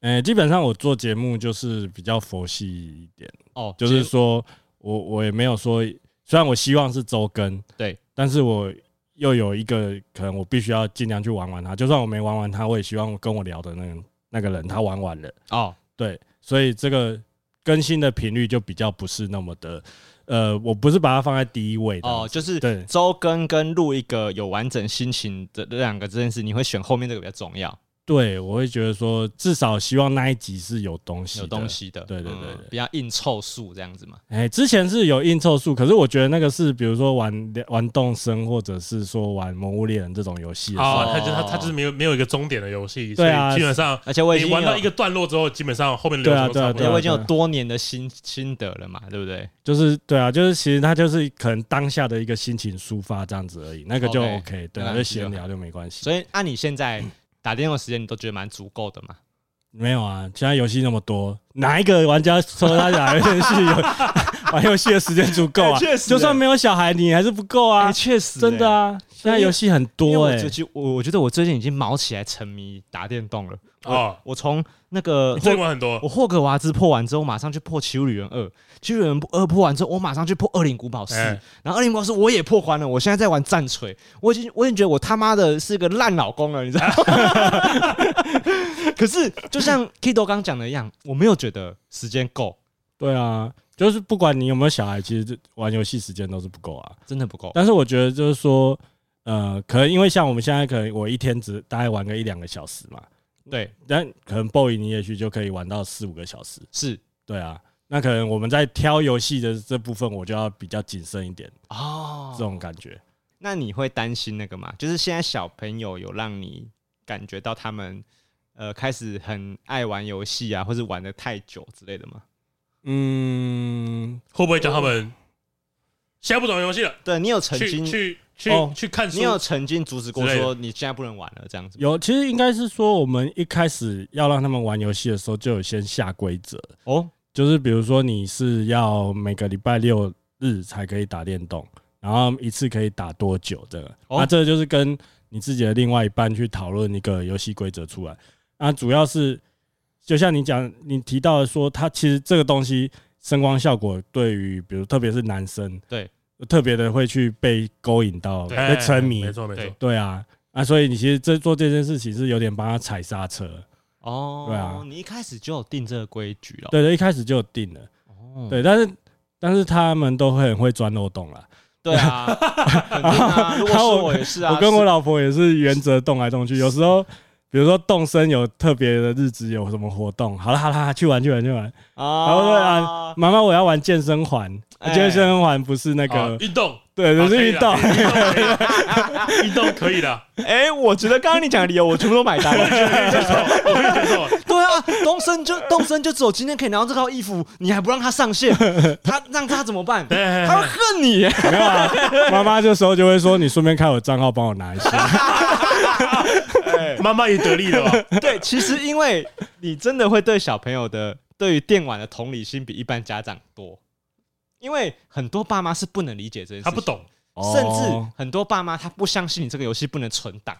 哎，基本上我做节目就是比较佛系一点哦，就是说我我也没有说，虽然我希望是周更，对，但是我又有一个可能，我必须要尽量去玩玩它，就算我没玩完它，我也希望跟我聊的那个那个人他玩完了哦，对，所以这个。更新的频率就比较不是那么的，呃，我不是把它放在第一位的哦，就是对周更跟录一个有完整心情的这两个这件事，你会选后面这个比较重要。对，我会觉得说，至少希望那一集是有东西、有东西的。对对对，比较硬凑数这样子嘛。哎，之前是有硬凑数，可是我觉得那个是，比如说玩玩动森，或者是说玩魔物猎人这种游戏。哦，他就他他就是没有没有一个终点的游戏。对啊，基本上，而且我已经玩到一个段落之后，基本上后面的流程都差不多。我已经有多年的心心得了嘛，对不对？就是对啊，就是其实他就是可能当下的一个心情抒发这样子而已，那个就 OK，对，就闲聊就没关系。所以按你现在。打电话时间你都觉得蛮足够的吗？没有啊，现在游戏那么多，哪一个玩家说他打游戏有 玩游戏的时间足够啊。确实，就算没有小孩，你还是不够啊。确实，真的啊。现在游戏很多哎。我我觉得我最近已经毛起来沉迷打电动了。哦，我从那个破完很多，我霍格华兹破完之后，马上去破奇物旅人二。奇物旅人二破完之后，我马上去破二零古堡四。然后二零古堡四我也破关了。我现在在玩战锤，我已经我已经觉得我他妈的是个烂老公了，你知道吗？可是就像 Kido 刚讲的一样，我没有觉得时间够。对啊，就是不管你有没有小孩，其实玩游戏时间都是不够啊，真的不够。但是我觉得就是说，呃，可能因为像我们现在，可能我一天只大概玩个一两个小时嘛。对，但可能 boy 你也许就可以玩到四五个小时，是对啊。那可能我们在挑游戏的这部分，我就要比较谨慎一点哦，这种感觉。那你会担心那个吗？就是现在小朋友有让你感觉到他们呃开始很爱玩游戏啊，或者玩的太久之类的吗？嗯，会不会叫他们现在不懂游戏了？对，你有曾经去。去去看书，你有曾经阻止过说你现在不能玩了这样子？有，其实应该是说我们一开始要让他们玩游戏的时候，就有先下规则哦，就是比如说你是要每个礼拜六日才可以打电动，然后一次可以打多久这个？那这个就是跟你自己的另外一半去讨论一个游戏规则出来。那主要是就像你讲，你提到的说，它其实这个东西声光效果对于比如特别是男生对。特别的会去被勾引到，被沉迷，没错没错，对啊，啊，所以你其实这做这件事情是有点帮他踩刹车哦，对啊，你一开始就有定这个规矩了，对对，一开始就有定了，哦，对，但是但是他们都会很会钻漏洞啦，对啊，如果是我也是啊，我跟我老婆也是原则动来动去，有时候。比如说动身有特别的日子有什么活动，好了好了，去玩去玩去玩。啊，然后说啊，妈妈我要玩健身环，健身环不是那个运动，对，就是运动，运动可以的。哎，我觉得刚刚你讲的理由我全部都买单了，我可以接受。对啊，动森就动森就只有今天可以拿到这套衣服，你还不让他上线，他让他怎么办？他会恨你。没有啊，妈妈这时候就会说，你顺便开我账号帮我拿一下。妈妈也得利了吧？对，其实因为你真的会对小朋友的对于电玩的同理心比一般家长多，因为很多爸妈是不能理解这件事，他不懂，甚至很多爸妈他不相信你这个游戏不能存档，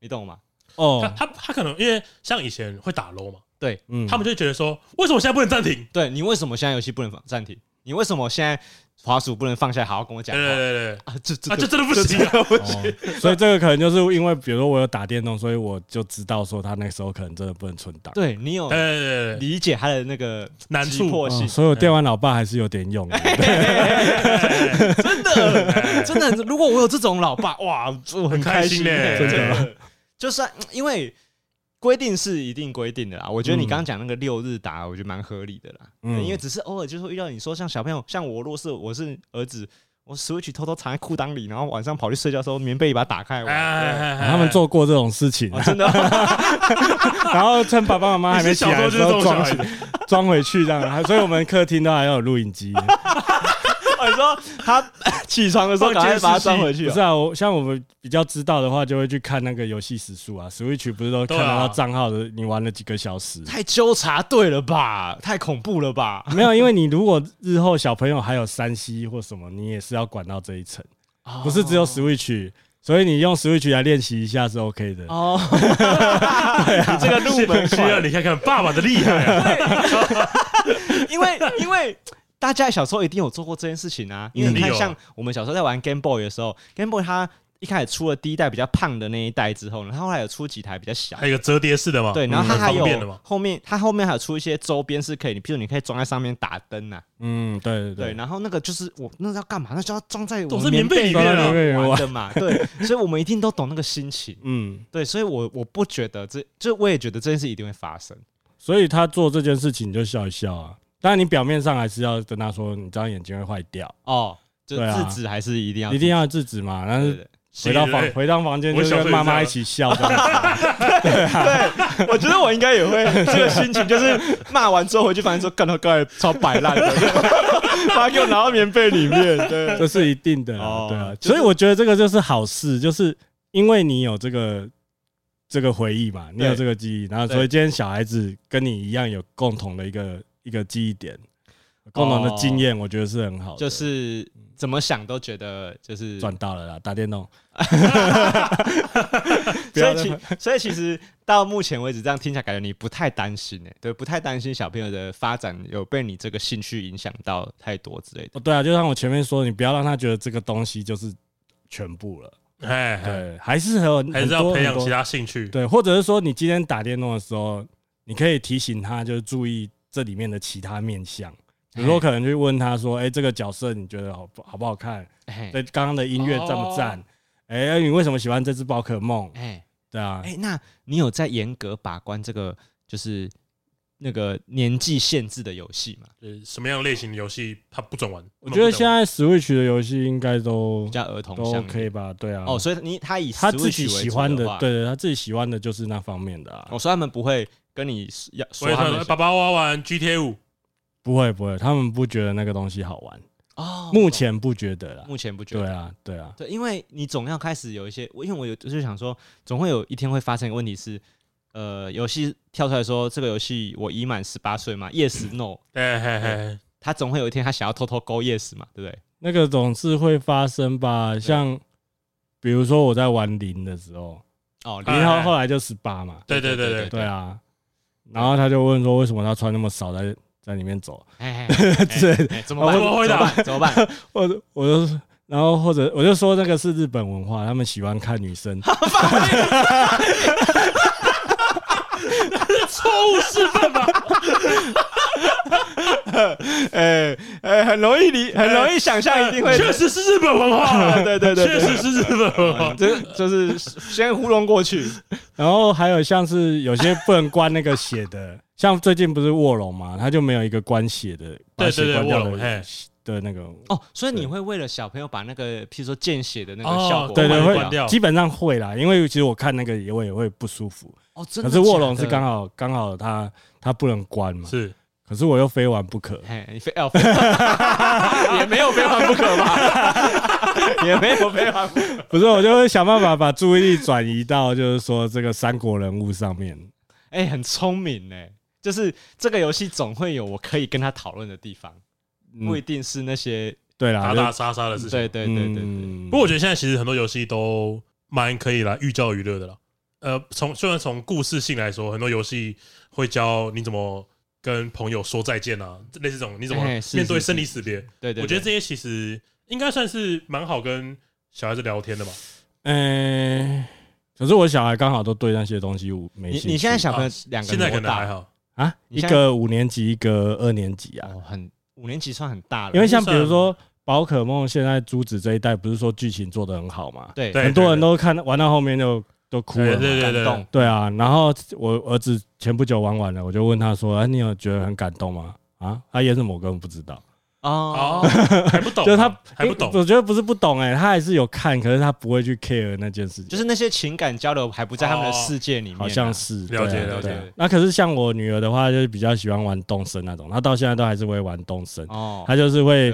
你懂吗？哦，他他可能因为像以前会打 low 嘛，对，嗯，他们就觉得说，为什么现在不能暂停？对，你为什么现在游戏不能暂停？你为什么现在？滑鼠不能放下，好好跟我讲。对对对啊，这这啊，这真的不行，不行。所以这个可能就是因为，比如说我有打电动，所以我就知道说他那时候可能真的不能存档。对你有理解他的那个难处性。所以电玩老爸还是有点用的。真的，真的，如果我有这种老爸，哇，我很开心嘞。真的，就是因为。规定是一定规定的啦，我觉得你刚刚讲那个六日打，我觉得蛮合理的啦。嗯，因为只是偶尔就是遇到你说像小朋友，像我若是我是儿子，我 Switch 偷偷藏在裤裆里，然后晚上跑去睡觉的时候，棉被一把打开，他们做过这种事情，真的。然后趁爸爸妈妈还没起来的时候装装回去这样，所以我们客厅都还要有录影机。你说他 起床的时候赶快把它装回去。不是啊，我像我们比较知道的话，就会去看那个游戏时数啊。Switch 不是都看到账号的，你玩了几个小时？太纠察队了吧？太恐怖了吧？没有，因为你如果日后小朋友还有三 C 或什么，你也是要管到这一层，不是只有 Switch，所以你用 Switch 来练习一下是 OK 的。哦，你这个入门需要 你看看爸爸的厉害，因为因为。大家小时候一定有做过这件事情啊，因为你看，像我们小时候在玩 Game Boy 的时候，Game Boy 它一开始出了第一代比较胖的那一代之后呢，它后来有出几台比较小，还有个折叠式的嘛，对，然后它还有后面，它后面还有出一些周边是可以，你譬如你可以装在上面打灯呐，嗯，对对对，然后那个就是我那是要干嘛？那就要装在我们棉被里面玩的嘛，对，所以我们一定都懂那个心情，嗯，对，所以我我不觉得这就我也觉得这件事一定会发生，所以他做这件事情你就笑一笑啊。当然，你表面上还是要跟他说，你这样眼睛会坏掉哦。就制止还是一定要一定要制止嘛。但是回到房回到房间，就跟妈妈一起笑。对，我觉得我应该也会 这个心情，就是骂完之后回去，发现说干到刚才超摆烂的，把他给我拿到棉被里面。对，这是一定的。对啊，所以我觉得这个就是好事，就是因为你有这个这个回忆嘛，你有这个记忆，然后所以今天小孩子跟你一样有共同的一个。一个记忆点，共同的经验，我觉得是很好，就是怎么想都觉得就是赚到了啦，打电动。所以其所以其实到目前为止，这样听起来感觉你不太担心哎，对，不太担心小朋友的发展有被你这个兴趣影响到太多之类的。哦，对啊，就像我前面说，你不要让他觉得这个东西就是全部了。哎，对，还是有还是要培养其他兴趣。对，或者是说，你今天打电动的时候，你可以提醒他，就是注意这里面的其他面相。比如说，可能去问他说：“哎，这个角色你觉得好不好不好看？对，刚刚的音乐赞不赞？哎，你为什么喜欢这只宝可梦？哎，对啊，哎，那你有在严格把关这个就是那个年纪限制的游戏吗？呃，什么样类型的游戏他不准玩？我觉得现在 Switch 的游戏应该都比较儿童，都可以吧？对啊。哦，所以你他以他自己喜欢的，对对，他自己喜欢的就是那方面的啊。我说他们不会跟你要说爸爸我要玩 GTA 五。不会不会，他们不觉得那个东西好玩哦。目前不觉得啦，目前不觉得。对啊对啊，对，因为你总要开始有一些，因为我有就是想说，总会有一天会发生一个问题是，呃，游戏跳出来说这个游戏我已满十八岁嘛？Yes No？对，嘿嘿，他总会有一天他想要偷偷勾 Yes 嘛？对不对？那个总是会发生吧？像比如说我在玩零的时候，哦，零后后来就十八嘛？对对对对对啊。然后他就问说，为什么他穿那么少在？在里面走，哎，怎么办？怎么回答？怎么办？我我就然后或者我就说那个是日本文化，他们喜欢看女生。错误示范吧？哎哎，很容易理，很容易想象，一定会，确实是日本文化。对对对，确实是日本文化。这就是先糊弄过去，然后还有像是有些不能关那个血的。像最近不是卧龙嘛，他就没有一个关血的，对对对，卧龙的那个哦，所以你会为了小朋友把那个，譬如说见血的那个效果，对对会，基本上会啦，因为其实我看那个也会也会不舒服哦，真的。可是卧龙是刚好刚好他他不能关嘛，是，可是我又非玩不可，你非要，也没有非玩不可吧，也没有非玩不可，不是，我就会想办法把注意力转移到就是说这个三国人物上面，哎，很聪明哎。就是这个游戏总会有我可以跟他讨论的地方，不一定是那些对啦打打杀杀的事情。对对对对对。不过我觉得现在其实很多游戏都蛮可以来寓教于乐的了。呃，从虽然从故事性来说，很多游戏会教你怎么跟朋友说再见啊，类似这种你怎么面对生离死别。对对。我觉得这些其实应该算是蛮好跟小孩子聊天的吧。嗯，可是我小孩刚好都对那些东西没兴趣。你现在小朋友两个现在可能还好。啊，一个五年级，一个二年级啊，哦、很五年级算很大了。因为像比如说宝可梦，现在珠子这一代不是说剧情做得很好嘛？对，很多人都看玩到后面就都哭了，对对对对，对啊。然后我儿子前不久玩完了，我就问他说：“哎，你有觉得很感动吗？”啊，他演什么我根本不知道。哦，还不懂，就是他还不懂。我觉得不是不懂哎，他还是有看，可是他不会去 care 那件事情，就是那些情感交流还不在他们的世界里面。好像是了解了解。那可是像我女儿的话，就是比较喜欢玩动森那种，她到现在都还是会玩动森。哦，她就是会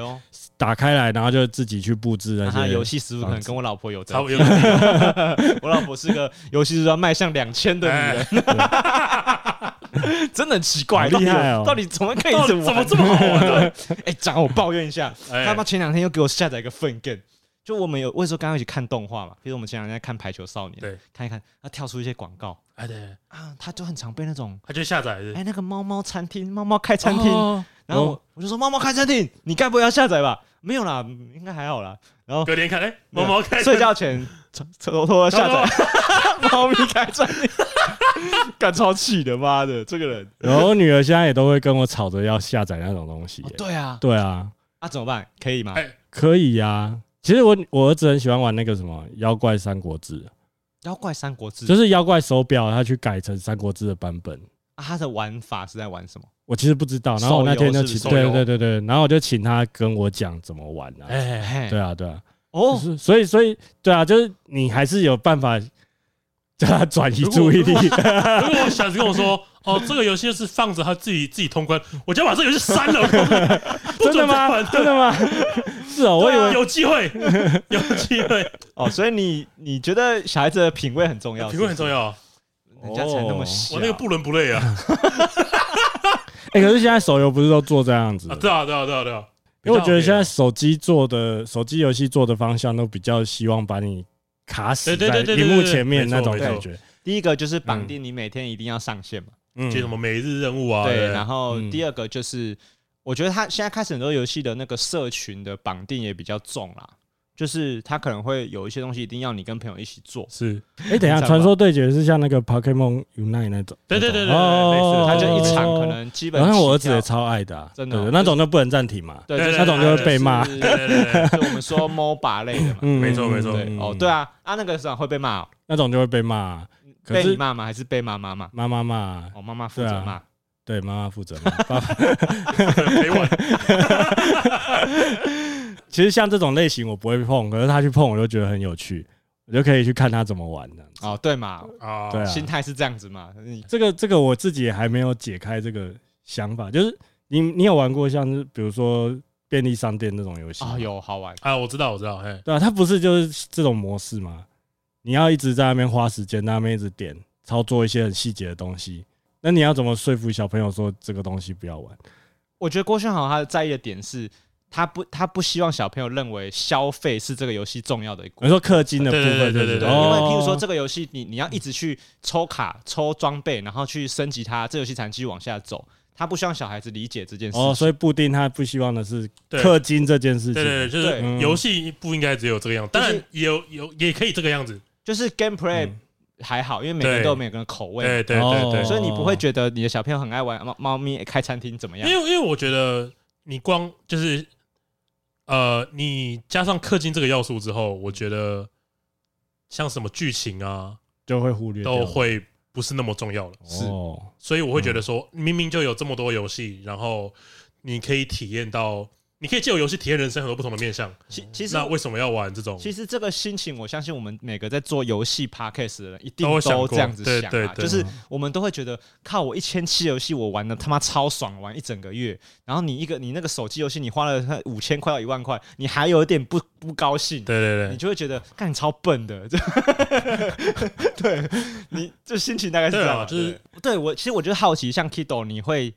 打开来，然后就自己去布置那些游戏师傅，可能 跟我老婆有差不多。我老婆是个游戏师，要迈向两千的女人。真的很奇怪，厉害哦！到底怎么可以怎么这么好玩？哎，讲我抱怨一下，他妈前两天又给我下载一个 fun game，就我们有，为什么刚刚一起看动画嘛？比如我们前两天在看排球少年，对，看一看，他跳出一些广告，哎对。啊，他就很常被那种，他就下载，哎那个猫猫餐厅，猫猫开餐厅，然后我就说猫猫开餐厅，你该不会要下载吧？没有啦，应该还好啦。然后隔天看，哎，猫猫开，睡觉前 偷偷下载，猫咪开餐厅。干超气的，妈的，这个人。然后我女儿现在也都会跟我吵着要下载那种东西。对啊，对啊，那怎么办？可以吗？可以呀。其实我我儿子很喜欢玩那个什么《妖怪三国志》。妖怪三国志就是妖怪手表，他去改成三国志的版本。啊，他的玩法是在玩什么？我其实不知道。然后我那天就请，对对对对，然后我就请他跟我讲怎么玩啊。哎，对啊，对啊。哦，所以所以对啊，就是你还是有办法。叫他转移注意力。如果我小孩子跟我说：“哦，这个游戏是放着他自己自己通关，我就要把这个游戏删了。”真的吗？真的吗？是哦，我以为有机会，有机会。哦，所以你你觉得小孩子的品味很重要？品味很重要。人家才那么小，我那个不伦不类啊。哎，可是现在手游不是都做这样子？对啊，对啊，对啊，对啊。因为我觉得现在手机做的手机游戏做的方向都比较希望把你卡死在屏幕前面那种感觉。第一个就是绑定你每天一定要上线嘛，嗯，就什么每日任务啊。对，然后第二个就是，我觉得他现在开始很多游戏的那个社群的绑定也比较重啦。就是他可能会有一些东西一定要你跟朋友一起做。是，哎，等一下，传说对决是像那个 Pokemon Unite 那种。对对对对，哦，他就一场可能基本。然后我儿子也超爱的，真的，那种就不能暂停嘛。对，那种就会被骂。对对对，就我们说 MOBA 类的嘛。嗯，没错没错。哦，对啊，啊，那个时候会被骂，那种就会被骂。被你骂吗？还是被妈妈骂？妈妈骂。哦，妈妈负责骂。对，妈妈负责骂。没完。其实像这种类型我不会碰，可是他去碰我就觉得很有趣，我就可以去看他怎么玩的。哦，对嘛，哦，对啊，心态是这样子嘛。这个这个我自己也还没有解开这个想法，就是你你有玩过像是比如说便利商店那种游戏啊？有好玩啊，我知道我知道，嘿，对啊，它不是就是这种模式吗？你要一直在那边花时间，在那边一直点操作一些很细节的东西，那你要怎么说服小朋友说这个东西不要玩？我觉得郭轩豪他在意的点是。他不，他不希望小朋友认为消费是这个游戏重要的一。比如说氪金的部分，对对对对。因为譬如说这个游戏，你你要一直去抽卡、抽装备，然后去升级它，这游戏才能继续往下走。他不希望小孩子理解这件事。哦，所以布丁他不希望的是氪金这件事情。对对，就是游戏不应该只有这个样子，当然有有也可以这个样子，就是 gameplay 还好，因为每个人都有每个人的口味。对对对对。所以你不会觉得你的小朋友很爱玩猫猫咪开餐厅怎么样？因为因为我觉得你光就是。呃，你加上氪金这个要素之后，我觉得像什么剧情啊，就会忽略，都会不是那么重要了。是，所以我会觉得说，明明就有这么多游戏，然后你可以体验到。你可以借由游戏体验人生很多不同的面向。其其实，那为什么要玩这种？其实这个心情，我相信我们每个在做游戏 podcast 的人一定都这样子想啊，就是我们都会觉得，靠，我一千七游戏我玩的他妈超爽，玩一整个月。然后你一个你那个手机游戏，你花了五千块到一万块，你还有一点不不高兴，对对对，你就会觉得，干，你超笨的，就 对，你这心情大概是这样，就是对我其实我觉得好奇，像 Kido，你会。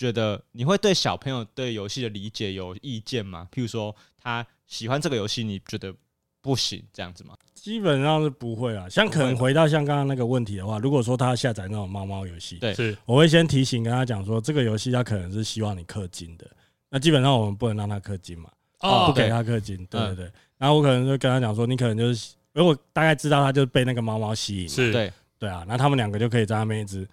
觉得你会对小朋友对游戏的理解有意见吗？譬如说他喜欢这个游戏，你觉得不行这样子吗？基本上是不会啊。像可能回到像刚刚那个问题的话，如果说他下载那种猫猫游戏，对，是我会先提醒跟他讲说，这个游戏他可能是希望你氪金的。那基本上我们不能让他氪金嘛，哦，不给他氪金，对对对。然后我可能就跟他讲说，你可能就是，如果大概知道他就被那个猫猫吸引，是对对啊，那他们两个就可以在那边一直。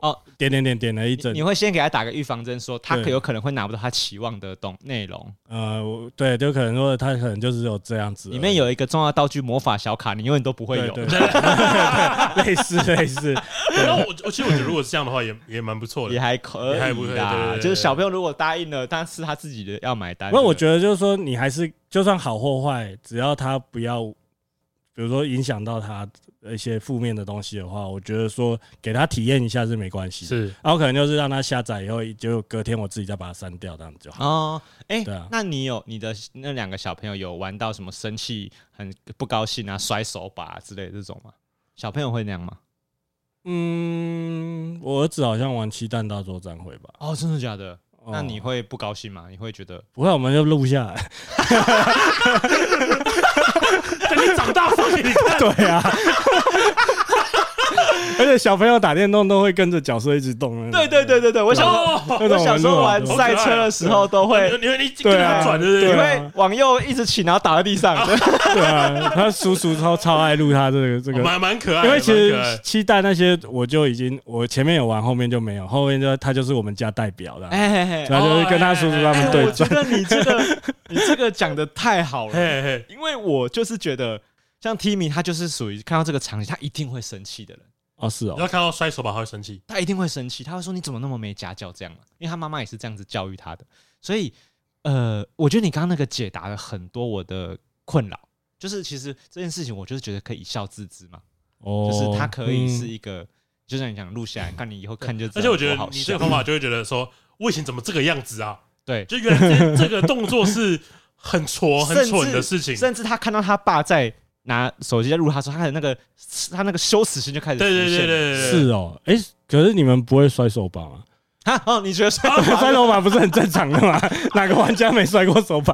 哦，点点点点了一整，你会先给他打个预防针，说他可有可能会拿不到他期望的东内容。呃，对，就可能说他可能就是有这样子。里面有一个重要道具魔法小卡，你永远都不会有。对，类似类似。然后我我其实我觉得如果是这样的话，也也蛮不错的，也还可以，还不错。就是小朋友如果答应了，但是他自己的要买单。那我觉得就是说，你还是就算好或坏，只要他不要，比如说影响到他。一些负面的东西的话，我觉得说给他体验一下是没关系，是，然后可能就是让他下载以后，就隔天我自己再把它删掉，这样子就好。哦，哎，对啊，那你有你的那两个小朋友有玩到什么生气、很不高兴啊、摔手把之类的这种吗？小朋友会那样吗？嗯，我儿子好像玩七弹大作战会吧？哦，真的假的？那你会不高兴吗？你会觉得不会？我们就录下来，等你长大放给你看。对啊。而且小朋友打电动都会跟着角色一直动。对对对对对，我小时候我小时候玩赛车的时候都会，你会你跟他转，对对，你会往右一直骑，然后打在地上。对啊，他叔叔超超爱录他这个这个，蛮蛮可爱。因为其实期待那些我就已经我前面有玩，后面就没有，后面就他就是我们家代表了。哎，然后就是跟他叔叔他们对战。我觉得你这个你这个讲的太好了，因为我就是觉得像 Timmy 他就是属于看到这个场景他一定会生气的人。哦，是哦，你要看到摔手把他会生气，他一定会生气，他会说你怎么那么没家教这样嘛？因为他妈妈也是这样子教育他的，所以呃，我觉得你刚刚那个解答了很多我的困扰，就是其实这件事情，我就是觉得可以一笑置之嘛，哦，就是他可以是一个，嗯、就像你讲录下来，看你以后看就知道。而且我觉得你这个方法就会觉得说，我以前怎么这个样子啊？对，就原来 这个动作是很挫、很蠢的事情，甚至他看到他爸在。拿手机在录他说，他的那个他那个羞耻心就开始出现。对对对对，是哦，哎，可是你们不会摔手把吗？啊 哦，你觉得摔 摔手把不是很正常的吗？哪个玩家没摔过手把？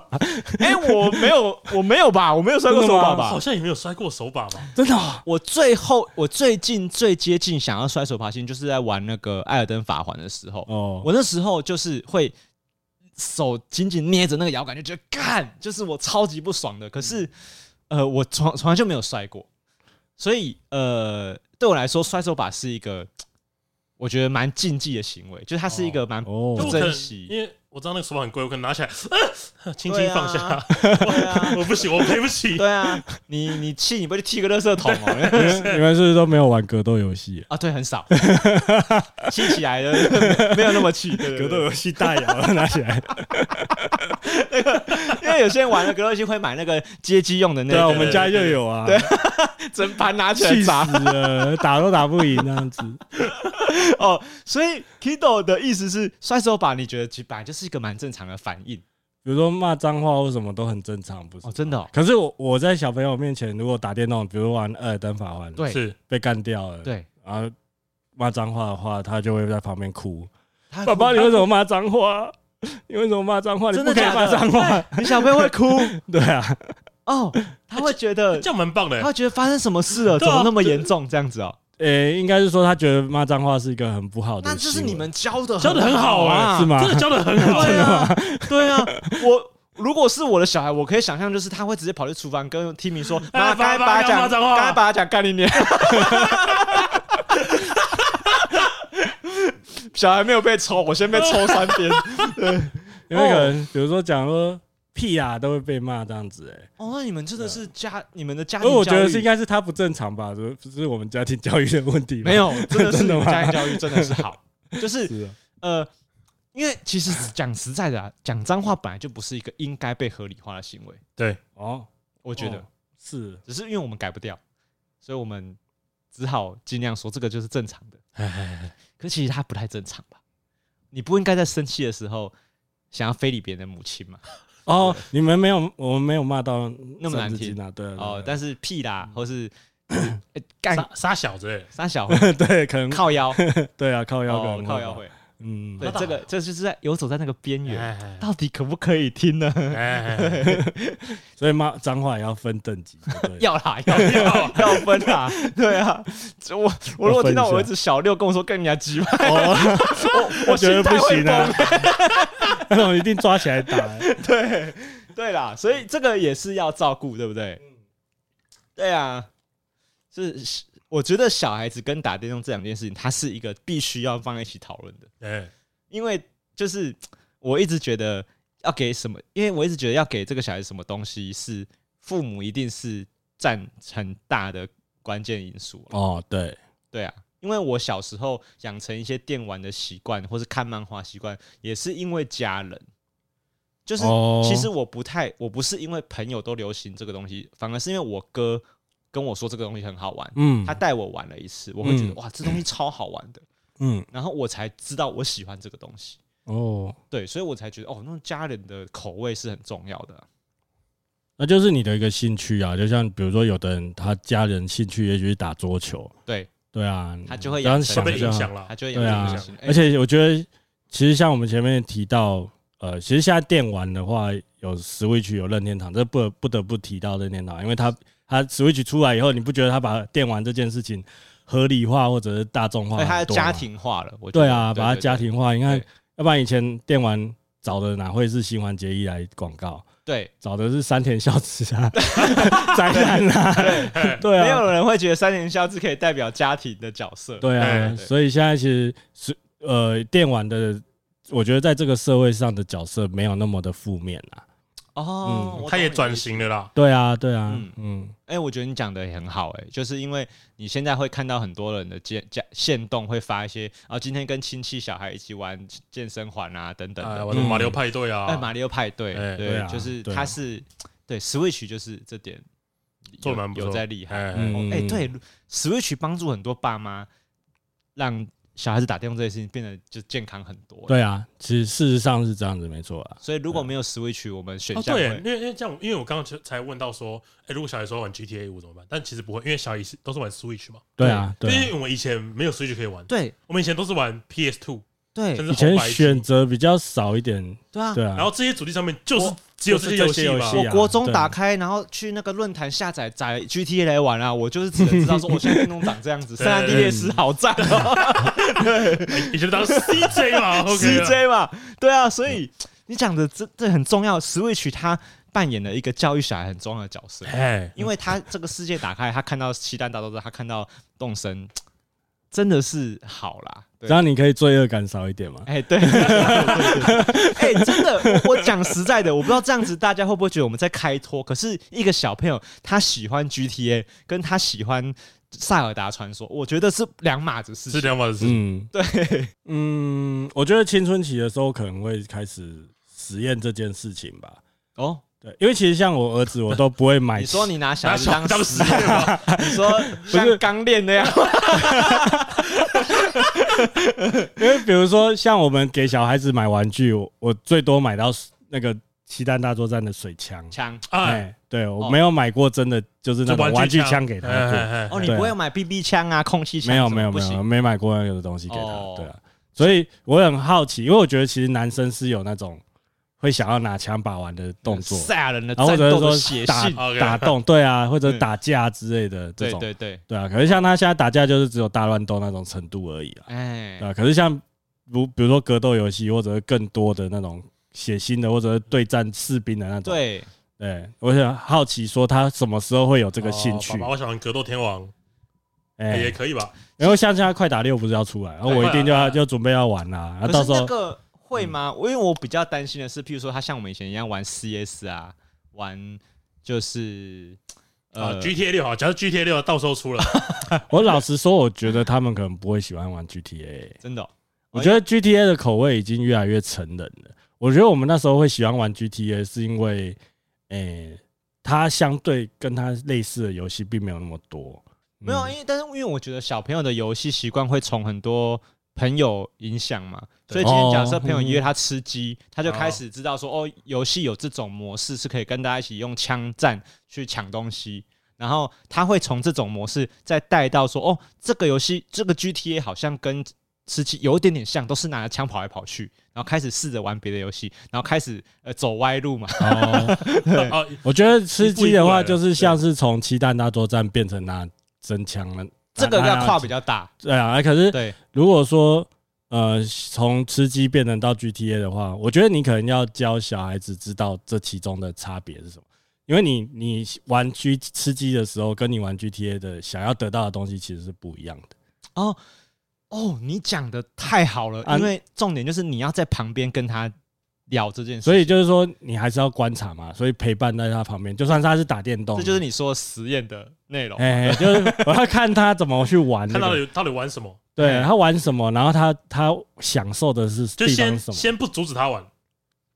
哎、欸，我没有，我没有吧？我没有摔过手把吧？好像也没有摔过手把吧？真的、哦？我最后，我最近最接近想要摔手把心，就是在玩那个《艾尔登法环》的时候。哦，我那时候就是会手紧紧捏着那个摇杆，就觉得干，就是我超级不爽的。可是，呃，我从从来就没有摔过，所以呃，对我来说，摔手把是一个。我觉得蛮禁忌的行为，就是它是一个蛮不珍惜，因为我知道那个手把很贵，我可能拿起来，轻轻放下。我不行，我赔不起。对啊，你你气你不就踢个垃圾桶 哦？你们是不是都没有玩格斗游戏啊？对，很少。气起来的 没有那么气，格斗游戏大摇拿起来。那个，因为有些人玩了格斗游戏会买那个街机用的那个，我们家就有啊。对，整盘拿起来砸，打都打不赢那样子。哦，所以 Kido 的意思是摔手把，你觉得其实本来就是一个蛮正常的反应，比如说骂脏话或什么都很正常，不是？哦，真的、哦。可是我我在小朋友面前如果打电动，比如玩《艾尔登法环》，对，是被干掉了，对，然后骂脏话的话，他就会在旁边哭。爸爸，你为什么骂脏话？你为什么骂脏话？真的可以骂脏话？你小朋友会哭？对啊。哦，他会觉得这样蛮棒的，他会觉得发生什么事了？怎么那么严重？这样子哦。诶、欸，应该是说他觉得骂脏话是一个很不好的。那就是你们教的教的很好啊，是吗？真的教的很好，对啊，对啊。我如果是我的小孩，我可以想象，就是他会直接跑去厨房跟 Timmy 说：“妈，该把他讲，该把他讲干你脸。”小孩没有被抽，我先被抽三遍。对，因为可能比如说讲说。屁啊，都会被骂这样子哎、欸！哦，那你们真的是家，你们的家庭教育，我觉得是应该是他不正常吧？不是我们家庭教育的问题？没有，真的是 家庭教育真的是好，就是，是、啊、呃，因为其实讲实在的、啊，讲脏话本来就不是一个应该被合理化的行为。对，哦，我觉得、哦、是，只是因为我们改不掉，所以我们只好尽量说这个就是正常的。可其实他不太正常吧？你不应该在生气的时候想要非礼别人的母亲吗？哦，你们没有，我们没有骂到那么难听。啊，对哦，但是屁啦，或是 干杀小子，杀小，对，可能靠腰，对啊，靠腰，靠腰会，嗯，对，这个这就是在游走在那个边缘，到底可不可以听呢？所以骂脏话也要分等级，要啦，要要要分啦，对啊，我我如果听到我儿子小六跟我说跟人家鸡巴，我我觉得不行啊。那种一定抓起来打，对对啦，所以这个也是要照顾，对不对？对啊，是我觉得小孩子跟打电动这两件事情，它是一个必须要放在一起讨论的。对，因为就是我一直觉得要给什么，因为我一直觉得要给这个小孩子什么东西，是父母一定是占很大的关键因素。哦，对，对啊。因为我小时候养成一些电玩的习惯，或是看漫画习惯，也是因为家人。就是其实我不太，我不是因为朋友都流行这个东西，反而是因为我哥跟我说这个东西很好玩，嗯，他带我玩了一次，我会觉得哇，这东西超好玩的，嗯，然后我才知道我喜欢这个东西。哦，对，所以我才觉得哦，那种家人的口味是很重要的。那就是你的一个兴趣啊，就像比如说有的人他家人兴趣也许是打桌球，对。对啊，他就会养成被影响了，他就会有影响。而且我觉得，其实像我们前面提到，呃，其实现在电玩的话，有 Switch 有任天堂，这不不得不提到任天堂，因为他他 Switch 出来以后，你不觉得他把电玩这件事情合理化或者是大众化，他家庭化了？我对啊，把它家庭化。你看，要不然以前电玩找的哪会是新垣结衣来广告？对，找的是山田孝之啊，灾难啊，对啊，没有人会觉得山田孝之可以代表家庭的角色，对啊，所以现在其实是呃，电玩的，我觉得在这个社会上的角色没有那么的负面啊。哦，嗯，他也转型了啦。对啊，对啊，嗯。嗯。哎，我觉得你讲的也很好，哎，就是因为你现在会看到很多人的健健线动会发一些，啊，今天跟亲戚小孩一起玩健身环啊，等等的，玩马里奥派对啊，哎，马里奥派对，对，就是他是对 Switch 就是这点做蛮有在厉害，哎，对，Switch 帮助很多爸妈让。小孩子打电动这件事情变得就健康很多。对啊，其实事实上是这样子，没错啊。所以如果没有 Switch，我们选项、哦、对，因为因为这样，因为我刚刚才问到说，哎、欸，如果小孩说玩 GTA 五怎么办？但其实不会，因为小孩是都是玩 Switch 嘛。对啊，对，因为我们以前没有 Switch 可以玩。对，我们以前都是玩 PS Two。对，以前选择比较少一点，对啊，对啊。然后这些主机上面就是只有这些游戏嘛。我国中打开，然后去那个论坛下载载 GTA 来玩啊，我就是只能知道说，我现在电动长这样子，圣安地列斯好赞哦。对，以前当 CJ 嘛，CJ 嘛，对啊。所以你讲的这这很重要，Switch 它扮演了一个教育小孩很重要的角色，哎，因为他这个世界打开，他看到西单大作战，他看到动森，真的是好啦。这样你可以罪恶感少一点嘛？哎，对，哎，真的，我讲实在的，我不知道这样子大家会不会觉得我们在开脱？可是一个小朋友他喜欢 GTA，跟他喜欢塞尔达传说，我觉得是两码子事情，是两码子事情。嗯，对，嗯，我觉得青春期的时候可能会开始实验这件事情吧。哦。对，因为其实像我儿子，我都不会买。你说你拿小孩子当实验吗？你说像钢炼那样？因为比如说像我们给小孩子买玩具，我最多买到那个《漆弹大作战》的水枪枪。哎，对，我没有买过真的就是那种玩具枪给他过。哦，你不会买 BB 枪啊、空气枪？没有，没有，没有，没买过那个东西给他。对啊，所以我很好奇，因为我觉得其实男生是有那种。会想要拿枪把玩的动作，杀人的，或者是说打打动，对啊，或者打架之类的这种，对对对，对啊。可是像他现在打架就是只有大乱斗那种程度而已啊，哎，对啊。可是像如比如说格斗游戏，或者是更多的那种血腥的，或者是对战士兵的那种，对对。我想好奇说他什么时候会有这个兴趣？我想玩格斗天王，哎，也可以吧。然后像现在快打六不是要出来，然后我一定就要就准备要玩啦。然后到时候。会吗？因为我比较担心的是，譬如说他像我们以前一样玩 CS 啊，玩就是呃 GTA 六啊，假如 GTA 六到时候出了，我老实说，我觉得他们可能不会喜欢玩 GTA，真的。我觉得 GTA 的口味已经越来越成人了。我觉得我们那时候会喜欢玩 GTA，是因为，诶，它相对跟它类似的游戏并没有那么多。没有，因为但是因为我觉得小朋友的游戏习惯会从很多。朋友影响嘛，所以今天假设朋友约他吃鸡，他就开始知道说，哦，游戏有这种模式是可以跟大家一起用枪战去抢东西，然后他会从这种模式再带到说，哦，这个游戏这个 GTA 好像跟吃鸡有一点点像，都是拿着枪跑来跑去，然后开始试着玩别的游戏，然后开始呃走歪路嘛。哦，对，我觉得吃鸡的话就是像是从漆弹大作战变成拿真枪了。这个要跨比较大，对啊，可是对，如果说呃从吃鸡变成到 GTA 的话，我觉得你可能要教小孩子知道这其中的差别是什么，因为你你玩 G 吃鸡的时候，跟你玩 GTA 的想要得到的东西其实是不一样的。哦哦，你讲的太好了，因为重点就是你要在旁边跟他。聊这件事，所以就是说你还是要观察嘛，所以陪伴在他旁边，就算他是打电动，这就是你说实验的内容。哎，就是我要看他怎么去玩，看到底到底玩什么，对他玩什么，然后他他享受的是就先先不阻止他玩。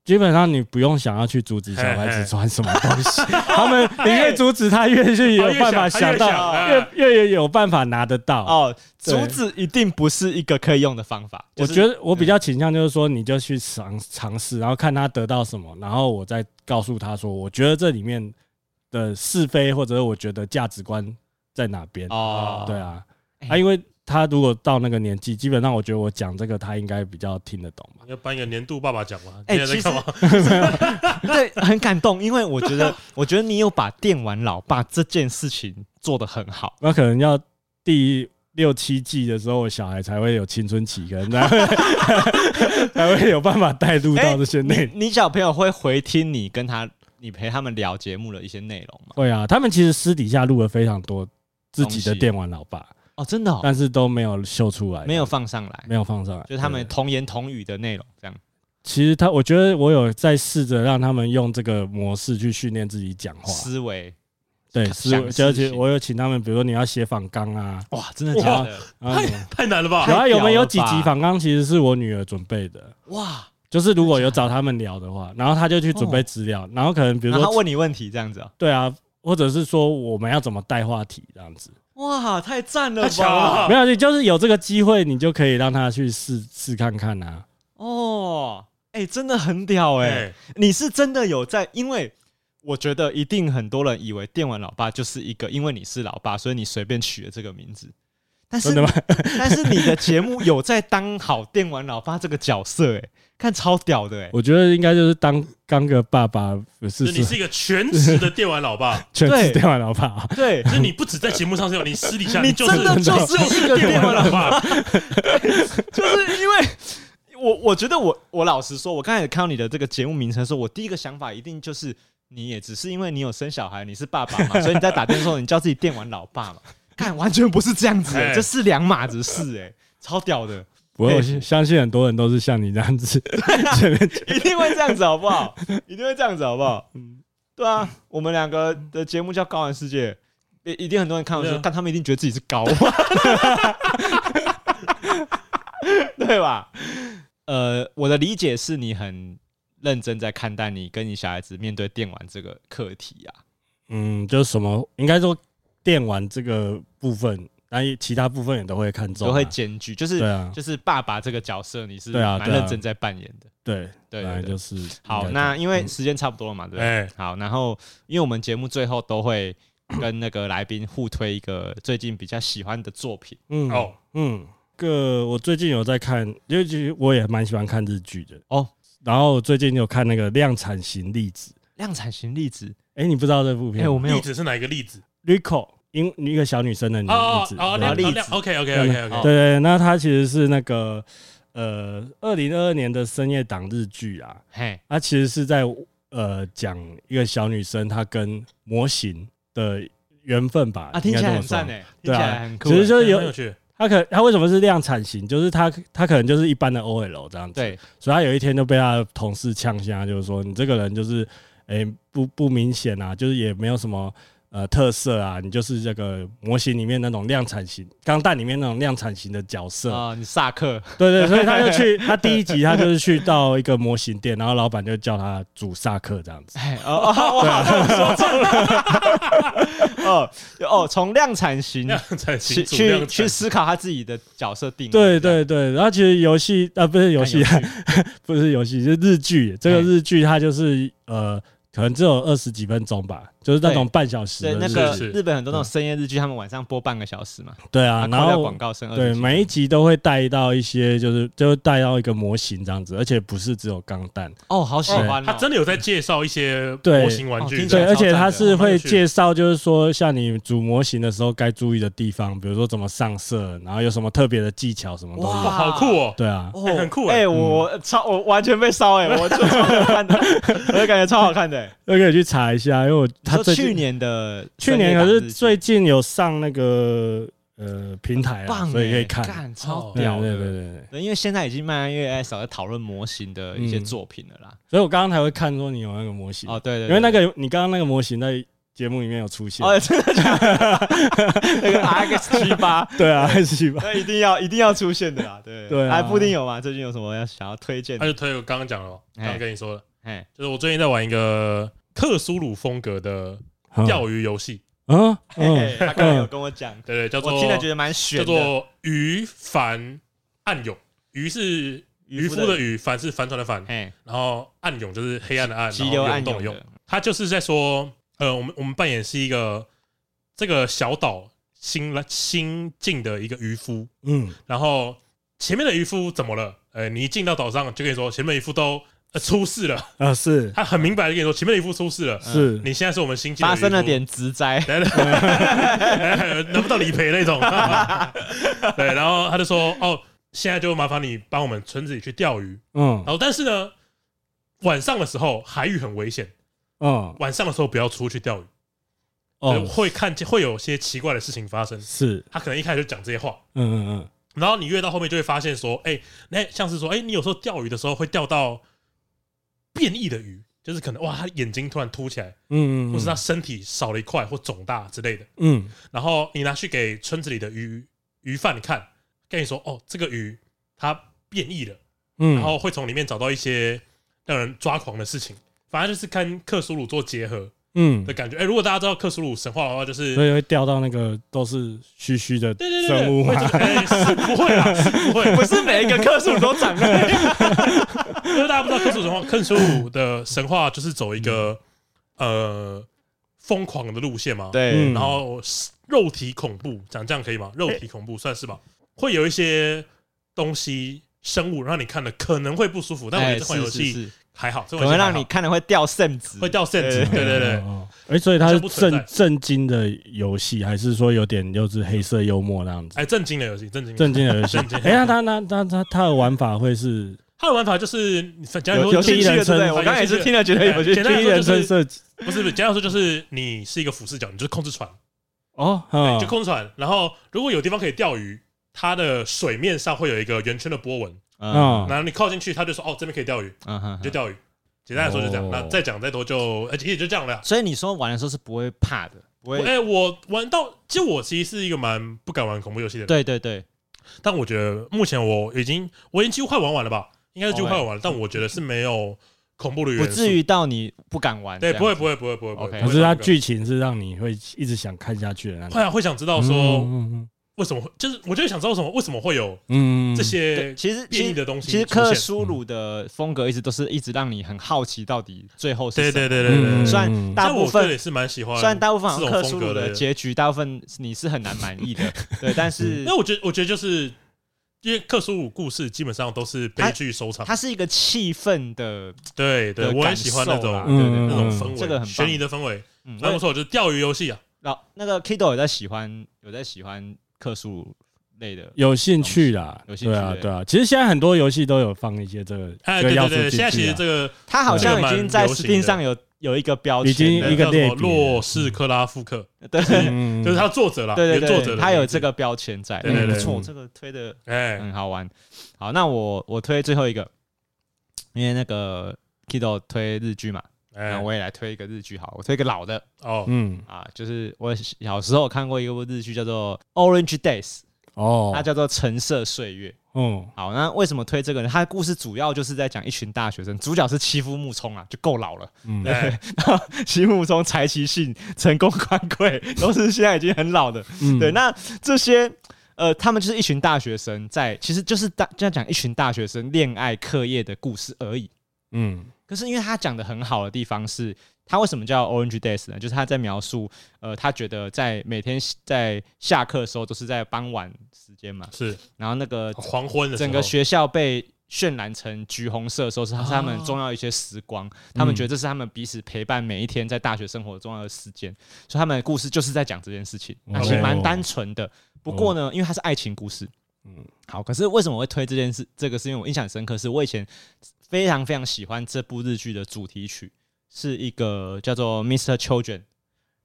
基本上你不用想要去阻止小孩子穿什么东西，他们你越阻止他越是有办法想到，越越有办法拿得到。哦，阻止一定不是一个可以用的方法。我觉得我比较倾向就是说，你就去尝尝试，然后看他得到什么，然后我再告诉他说，我觉得这里面的是非或者我觉得价值观在哪边。哦，对啊，啊，因为。他如果到那个年纪，基本上我觉得我讲这个他应该比较听得懂吧。要颁一个年度爸爸奖吗？哎、欸，其实 对，很感动，因为我觉得，我觉得你有把电玩老爸这件事情做得很好。那可能要第六七季的时候，我小孩才会有青春期，可能才 会才会有办法带入到这些内你小朋友会回听你跟他，你陪他们聊节目的一些内容吗？会啊，他们其实私底下录了非常多自己的电玩老爸。哦，真的，但是都没有秀出来，没有放上来，没有放上来，就是他们童言童语的内容这样。其实他，我觉得我有在试着让他们用这个模式去训练自己讲话。思维，对思维，而且我有请他们，比如说你要写访纲啊，哇，真的假的？太太难了吧？然后有没有几集访纲其实是我女儿准备的，哇，就是如果有找他们聊的话，然后他就去准备资料，然后可能比如说他问你问题这样子啊，对啊，或者是说我们要怎么带话题这样子。哇，太赞了吧！没有，你就是有这个机会，你就可以让他去试试看看啊。哦，哎、欸，真的很屌哎、欸！欸、你是真的有在，因为我觉得一定很多人以为电玩老爸就是一个，因为你是老爸，所以你随便取了这个名字。但是，但是你的节目有在当好电玩老爸这个角色，哎，看超屌的，哎，我觉得应该就是当当个爸爸，不是？你是一个全职的电玩老爸，全职电玩老爸，对，就是你不止在节目上是有，你私底下你真的就是一个电玩老爸，就是因为我我觉得我我老实说，我刚才看到你的这个节目名称的时候，我第一个想法一定就是你也只是因为你有生小孩，你是爸爸嘛，所以你在打电的时候，你叫自己电玩老爸嘛。看，完全不是这样子，欸，这是两码子事，哎，超屌的。我相信很多人都是像你这样子，一定会这样子，好不好？一定会这样子，好不好？嗯，对啊，我们两个的节目叫《高玩世界》，一一定很多人看我说，但他们一定觉得自己是高，对吧？呃，我的理解是你很认真在看待你跟你小孩子面对电玩这个课题啊。嗯，就是什么，应该说。电玩这个部分，但其他部分也都会看重，都会兼具。就是，就是爸爸这个角色，你是蛮认真在扮演的。对对对，就是好。那因为时间差不多了嘛，对不对？好，然后因为我们节目最后都会跟那个来宾互推一个最近比较喜欢的作品。嗯哦，嗯，个我最近有在看，因为其实我也蛮喜欢看日剧的哦。然后最近有看那个量产型粒子，量产型粒子。哎，你不知道这部片？哎，我没有。粒子是哪一个粒子？Rico。因一个小女生的名字，然后例子，OK OK OK OK，对对，那她其实是那个呃，二零二二年的深夜档日剧啊，嘿，它其实是在呃讲一个小女生她跟模型的缘分吧，啊，听起来很赞诶，对啊，其实就是有趣，她可她为什么是量产型？就是她她可能就是一般的 OL 这样子，对，所以她有一天就被她同事呛下，就是说你这个人就是诶不不明显啊，就是也没有什么。呃，特色啊，你就是这个模型里面那种量产型，钢弹里面那种量产型的角色啊，你萨克，对，对对，所以他就去，他第一集他就是去到一个模型店，然后老板就叫他煮萨克这样子。哦哦，对啊，说错了。哦哦，从量产型量产型去去思考他自己的角色定位。对对对，然后其实游戏啊，不是游戏，不是游戏，就是日剧。这个日剧它就是呃。可能只有二十几分钟吧，就是那种半小时。对，那个日本很多那种深夜日剧，他们晚上播半个小时嘛。对啊，然后广告声，对，每一集都会带到一些，就是就带到一个模型这样子，而且不是只有钢弹。哦，好喜欢！他真的有在介绍一些模型玩具，对，而且他是会介绍，就是说像你组模型的时候该注意的地方，比如说怎么上色，然后有什么特别的技巧，什么东西。哇，好酷哦！对啊，很酷哎！我超，我完全被烧哎！我超好看的，我就感觉超好看的。都可以去查一下，因为我他去年的去年可是最近有上那个呃平台啊，所以可以看，超屌的，对对对对。因为现在已经慢慢越来越少在讨论模型的一些作品了啦，所以我刚刚才会看说你有那个模型。哦，对对，因为那个你刚刚那个模型在节目里面有出现。哦，真的假的？那个 X 七八，对啊，X 七八，那一定要一定要出现的啦，对对，还不一定有吗？最近有什么要想要推荐？那就推我刚刚讲了，刚刚跟你说了。哎，就是我最近在玩一个克苏鲁风格的钓鱼游戏。嗯，他刚刚有跟我讲，对对，叫做我听了觉得蛮玄，叫做鱼帆暗涌。鱼是渔夫的鱼，帆是帆船的帆。然后暗涌就是黑暗的暗，激流暗涌涌。他就是在说，呃，我们我们扮演是一个这个小岛新来新进的一个渔夫。嗯，然后前面的渔夫怎么了？呃，你一进到岛上就可以说，前面渔夫都。出事了啊！是 他很明白的跟你说，前面的渔夫出事了。是你现在是我们新进发生了点职灾，拿不到理赔那种。对，然后他就说：“哦，现在就麻烦你帮我们村子里去钓鱼。”嗯，然后但是呢，晚上的时候海域很危险。嗯，晚上的时候不要出去钓鱼。哦，会看见会有些奇怪的事情发生。是他可能一开始就讲这些话。嗯嗯嗯。然后你越到后面就会发现说：“哎，那像是说，哎，你有时候钓鱼的时候会钓到。”变异的鱼，就是可能哇，它眼睛突然凸起来，嗯，嗯，或是它身体少了一块或肿大之类的，嗯，然后你拿去给村子里的鱼鱼贩看，跟你说哦，这个鱼它变异了，嗯，然后会从里面找到一些让人抓狂的事情，反正就是跟克苏鲁做结合。嗯。的感觉，哎，如果大家知道克苏鲁神话的话，就是所以会掉到那个都是虚虚的生物吗？不会啊，不会，不是每一个克苏鲁都长那样。因为大家不知道克苏鲁神话，克苏鲁的神话就是走一个呃疯狂的路线嘛，对，然后肉体恐怖，讲这样可以吗？肉体恐怖算是吧，会有一些东西生物让你看了可能会不舒服，但我觉得这款游戏还好，可能让你看了会掉肾子，会掉肾子，对对对。哎，所以它是正正经的游戏，还是说有点又是黑色幽默那样子？哎，正经的游戏，正经 正经的游戏。哎，那它那它它它的玩法会是？它的玩法就是，简单说，第一人称。我刚才也是听了觉得有些简单说就是设计，不是不是，简单说就是你是一个俯视角，你就是控制船。哦，对，就控制船。然后如果有地方可以钓鱼，它的水面上会有一个圆圈的波纹。嗯，然后你靠进去，他就说哦，这边可以钓鱼，嗯哼，就钓鱼。简单来说就这样。那再讲再多就，而且也就这样了。所以你说玩的时候是不会怕的，不会。哎，我玩到，其实我其实是一个蛮不敢玩恐怖游戏的人。对对对。但我觉得目前我已经，我已经几乎快玩完了吧。应该是就快玩了，但我觉得是没有恐怖的元素，不至于到你不敢玩。对，不会，不会，不会，不会。OK，可是它剧情是让你会一直想看下去的那种。会啊，会想知道说为什么会，就是我就想知道为什么为什么会有嗯这些其实变异的东西。其实克苏鲁的风格一直都是一直让你很好奇到底最后是什么。对对对对对。虽然大部分也是蛮喜欢，虽然大部分克苏鲁的结局大部分你是很难满意的。对，但是那我觉得我觉得就是。因为克苏鲁故事基本上都是悲剧收场，它是一个气氛的，对对，我很喜欢那种那种氛围，这个很悬疑的氛围，嗯，那不错，就是钓鱼游戏啊。那那个 Kido 有在喜欢，有在喜欢克数类的，有兴趣啦，有兴趣，对啊对。啊。其实现在很多游戏都有放一些这个，哎对对对，现在其实这个它好像已经在 Steam 上有。有一个标签，已经一个列洛氏克拉夫克，对，就是他作者啦，对对作者他有这个标签在，对对对，没错，这个推的哎。很好玩。好，那我我推最后一个，因为那个 Kido 推日剧嘛，那我也来推一个日剧，好，我推一个老的哦，嗯啊，就是我小时候看过一部日剧叫做《Orange Days》，哦，它叫做《橙色岁月》。嗯，好，那为什么推这个呢？它的故事主要就是在讲一群大学生，主角是欺夫木聪啊，就够老了。嗯，对。然后妻夫木聪才奇信成功宽贵，都是现在已经很老的。嗯，对。那这些呃，他们就是一群大学生在，在其实就是大这样讲一群大学生恋爱课业的故事而已。嗯，可是因为他讲的很好的地方是。他为什么叫 Orange Days 呢？就是他在描述，呃，他觉得在每天在下课的时候都是在傍晚时间嘛，是，然后那个黄昏的整个学校被渲染成橘红色的时候，是他们重要一些时光，他们觉得这是他们彼此陪伴每一天在大学生活重要的时间，所以他们的故事就是在讲这件事情，那其实蛮单纯的。不过呢，因为它是爱情故事，嗯，好，可是为什么会推这件事？这个是因为我印象深刻，是我以前非常非常喜欢这部日剧的主题曲。是一个叫做 Mr. Children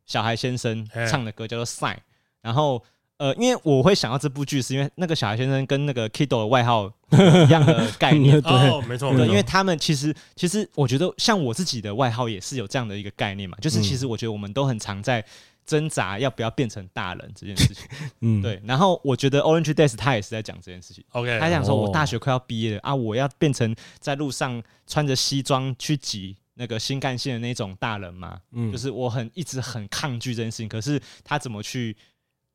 小孩先生唱的歌，叫做 Sign。然后，呃，因为我会想到这部剧，是因为那个小孩先生跟那个 Kido 的外号一样的概念。对，哦，没错，对，因为他们其实，其实我觉得像我自己的外号也是有这样的一个概念嘛，就是其实我觉得我们都很常在挣扎要不要变成大人这件事情。嗯，对。然后我觉得 Orange Days 他也是在讲这件事情。OK，他想说我大学快要毕业了啊，我要变成在路上穿着西装去挤。那个新干线的那种大人嘛，嗯，就是我很一直很抗拒这件事情，可是他怎么去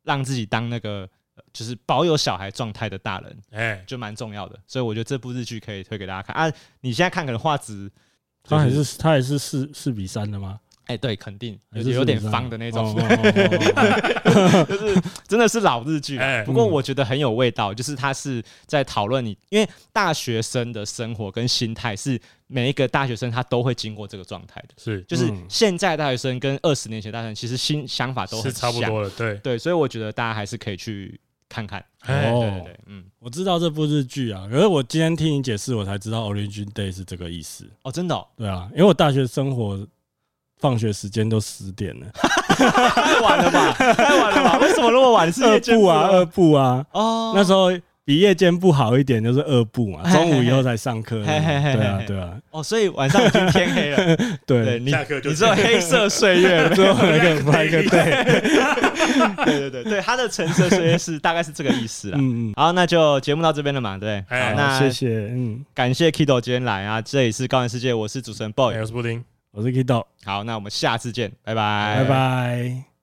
让自己当那个就是保有小孩状态的大人，哎，就蛮重要的。所以我觉得这部日剧可以推给大家看啊。你现在看可能画质，它还是它还是四四比三的吗？哎，欸、对，肯定有有点方的那种，就是真的是老日剧。不过我觉得很有味道，就是他是在讨论你，因为大学生的生活跟心态是每一个大学生他都会经过这个状态的。是，就是现在大学生跟二十年前大学生其实心想法都是差不多的。对对，所以我觉得大家还是可以去看看。哦，对对对，嗯，我知道这部日剧啊，可是我今天听你解释，我才知道 “origin Day 是这个意思。哦，真的？哦？对啊，因为我大学生活。放学时间都十点了，太晚了吧？太晚了吧？为什么那么晚？是二部啊，二部啊。哦，那时候比夜间部好一点，就是二部嘛。中午以后才上课。对啊，对啊。哦，所以晚上已经天黑了。对，你你知道黑色岁月，最后那个拍个 对。对对对对，他的橙色岁月是大概是这个意思啊。嗯嗯。好，那就节目到这边了嘛，对。好，那谢谢，嗯，感谢 Kido 今天来啊，这里是高玩世界，我是主持人 Boy，我是布丁。我是 Kido，好，那我们下次见，拜拜，拜拜。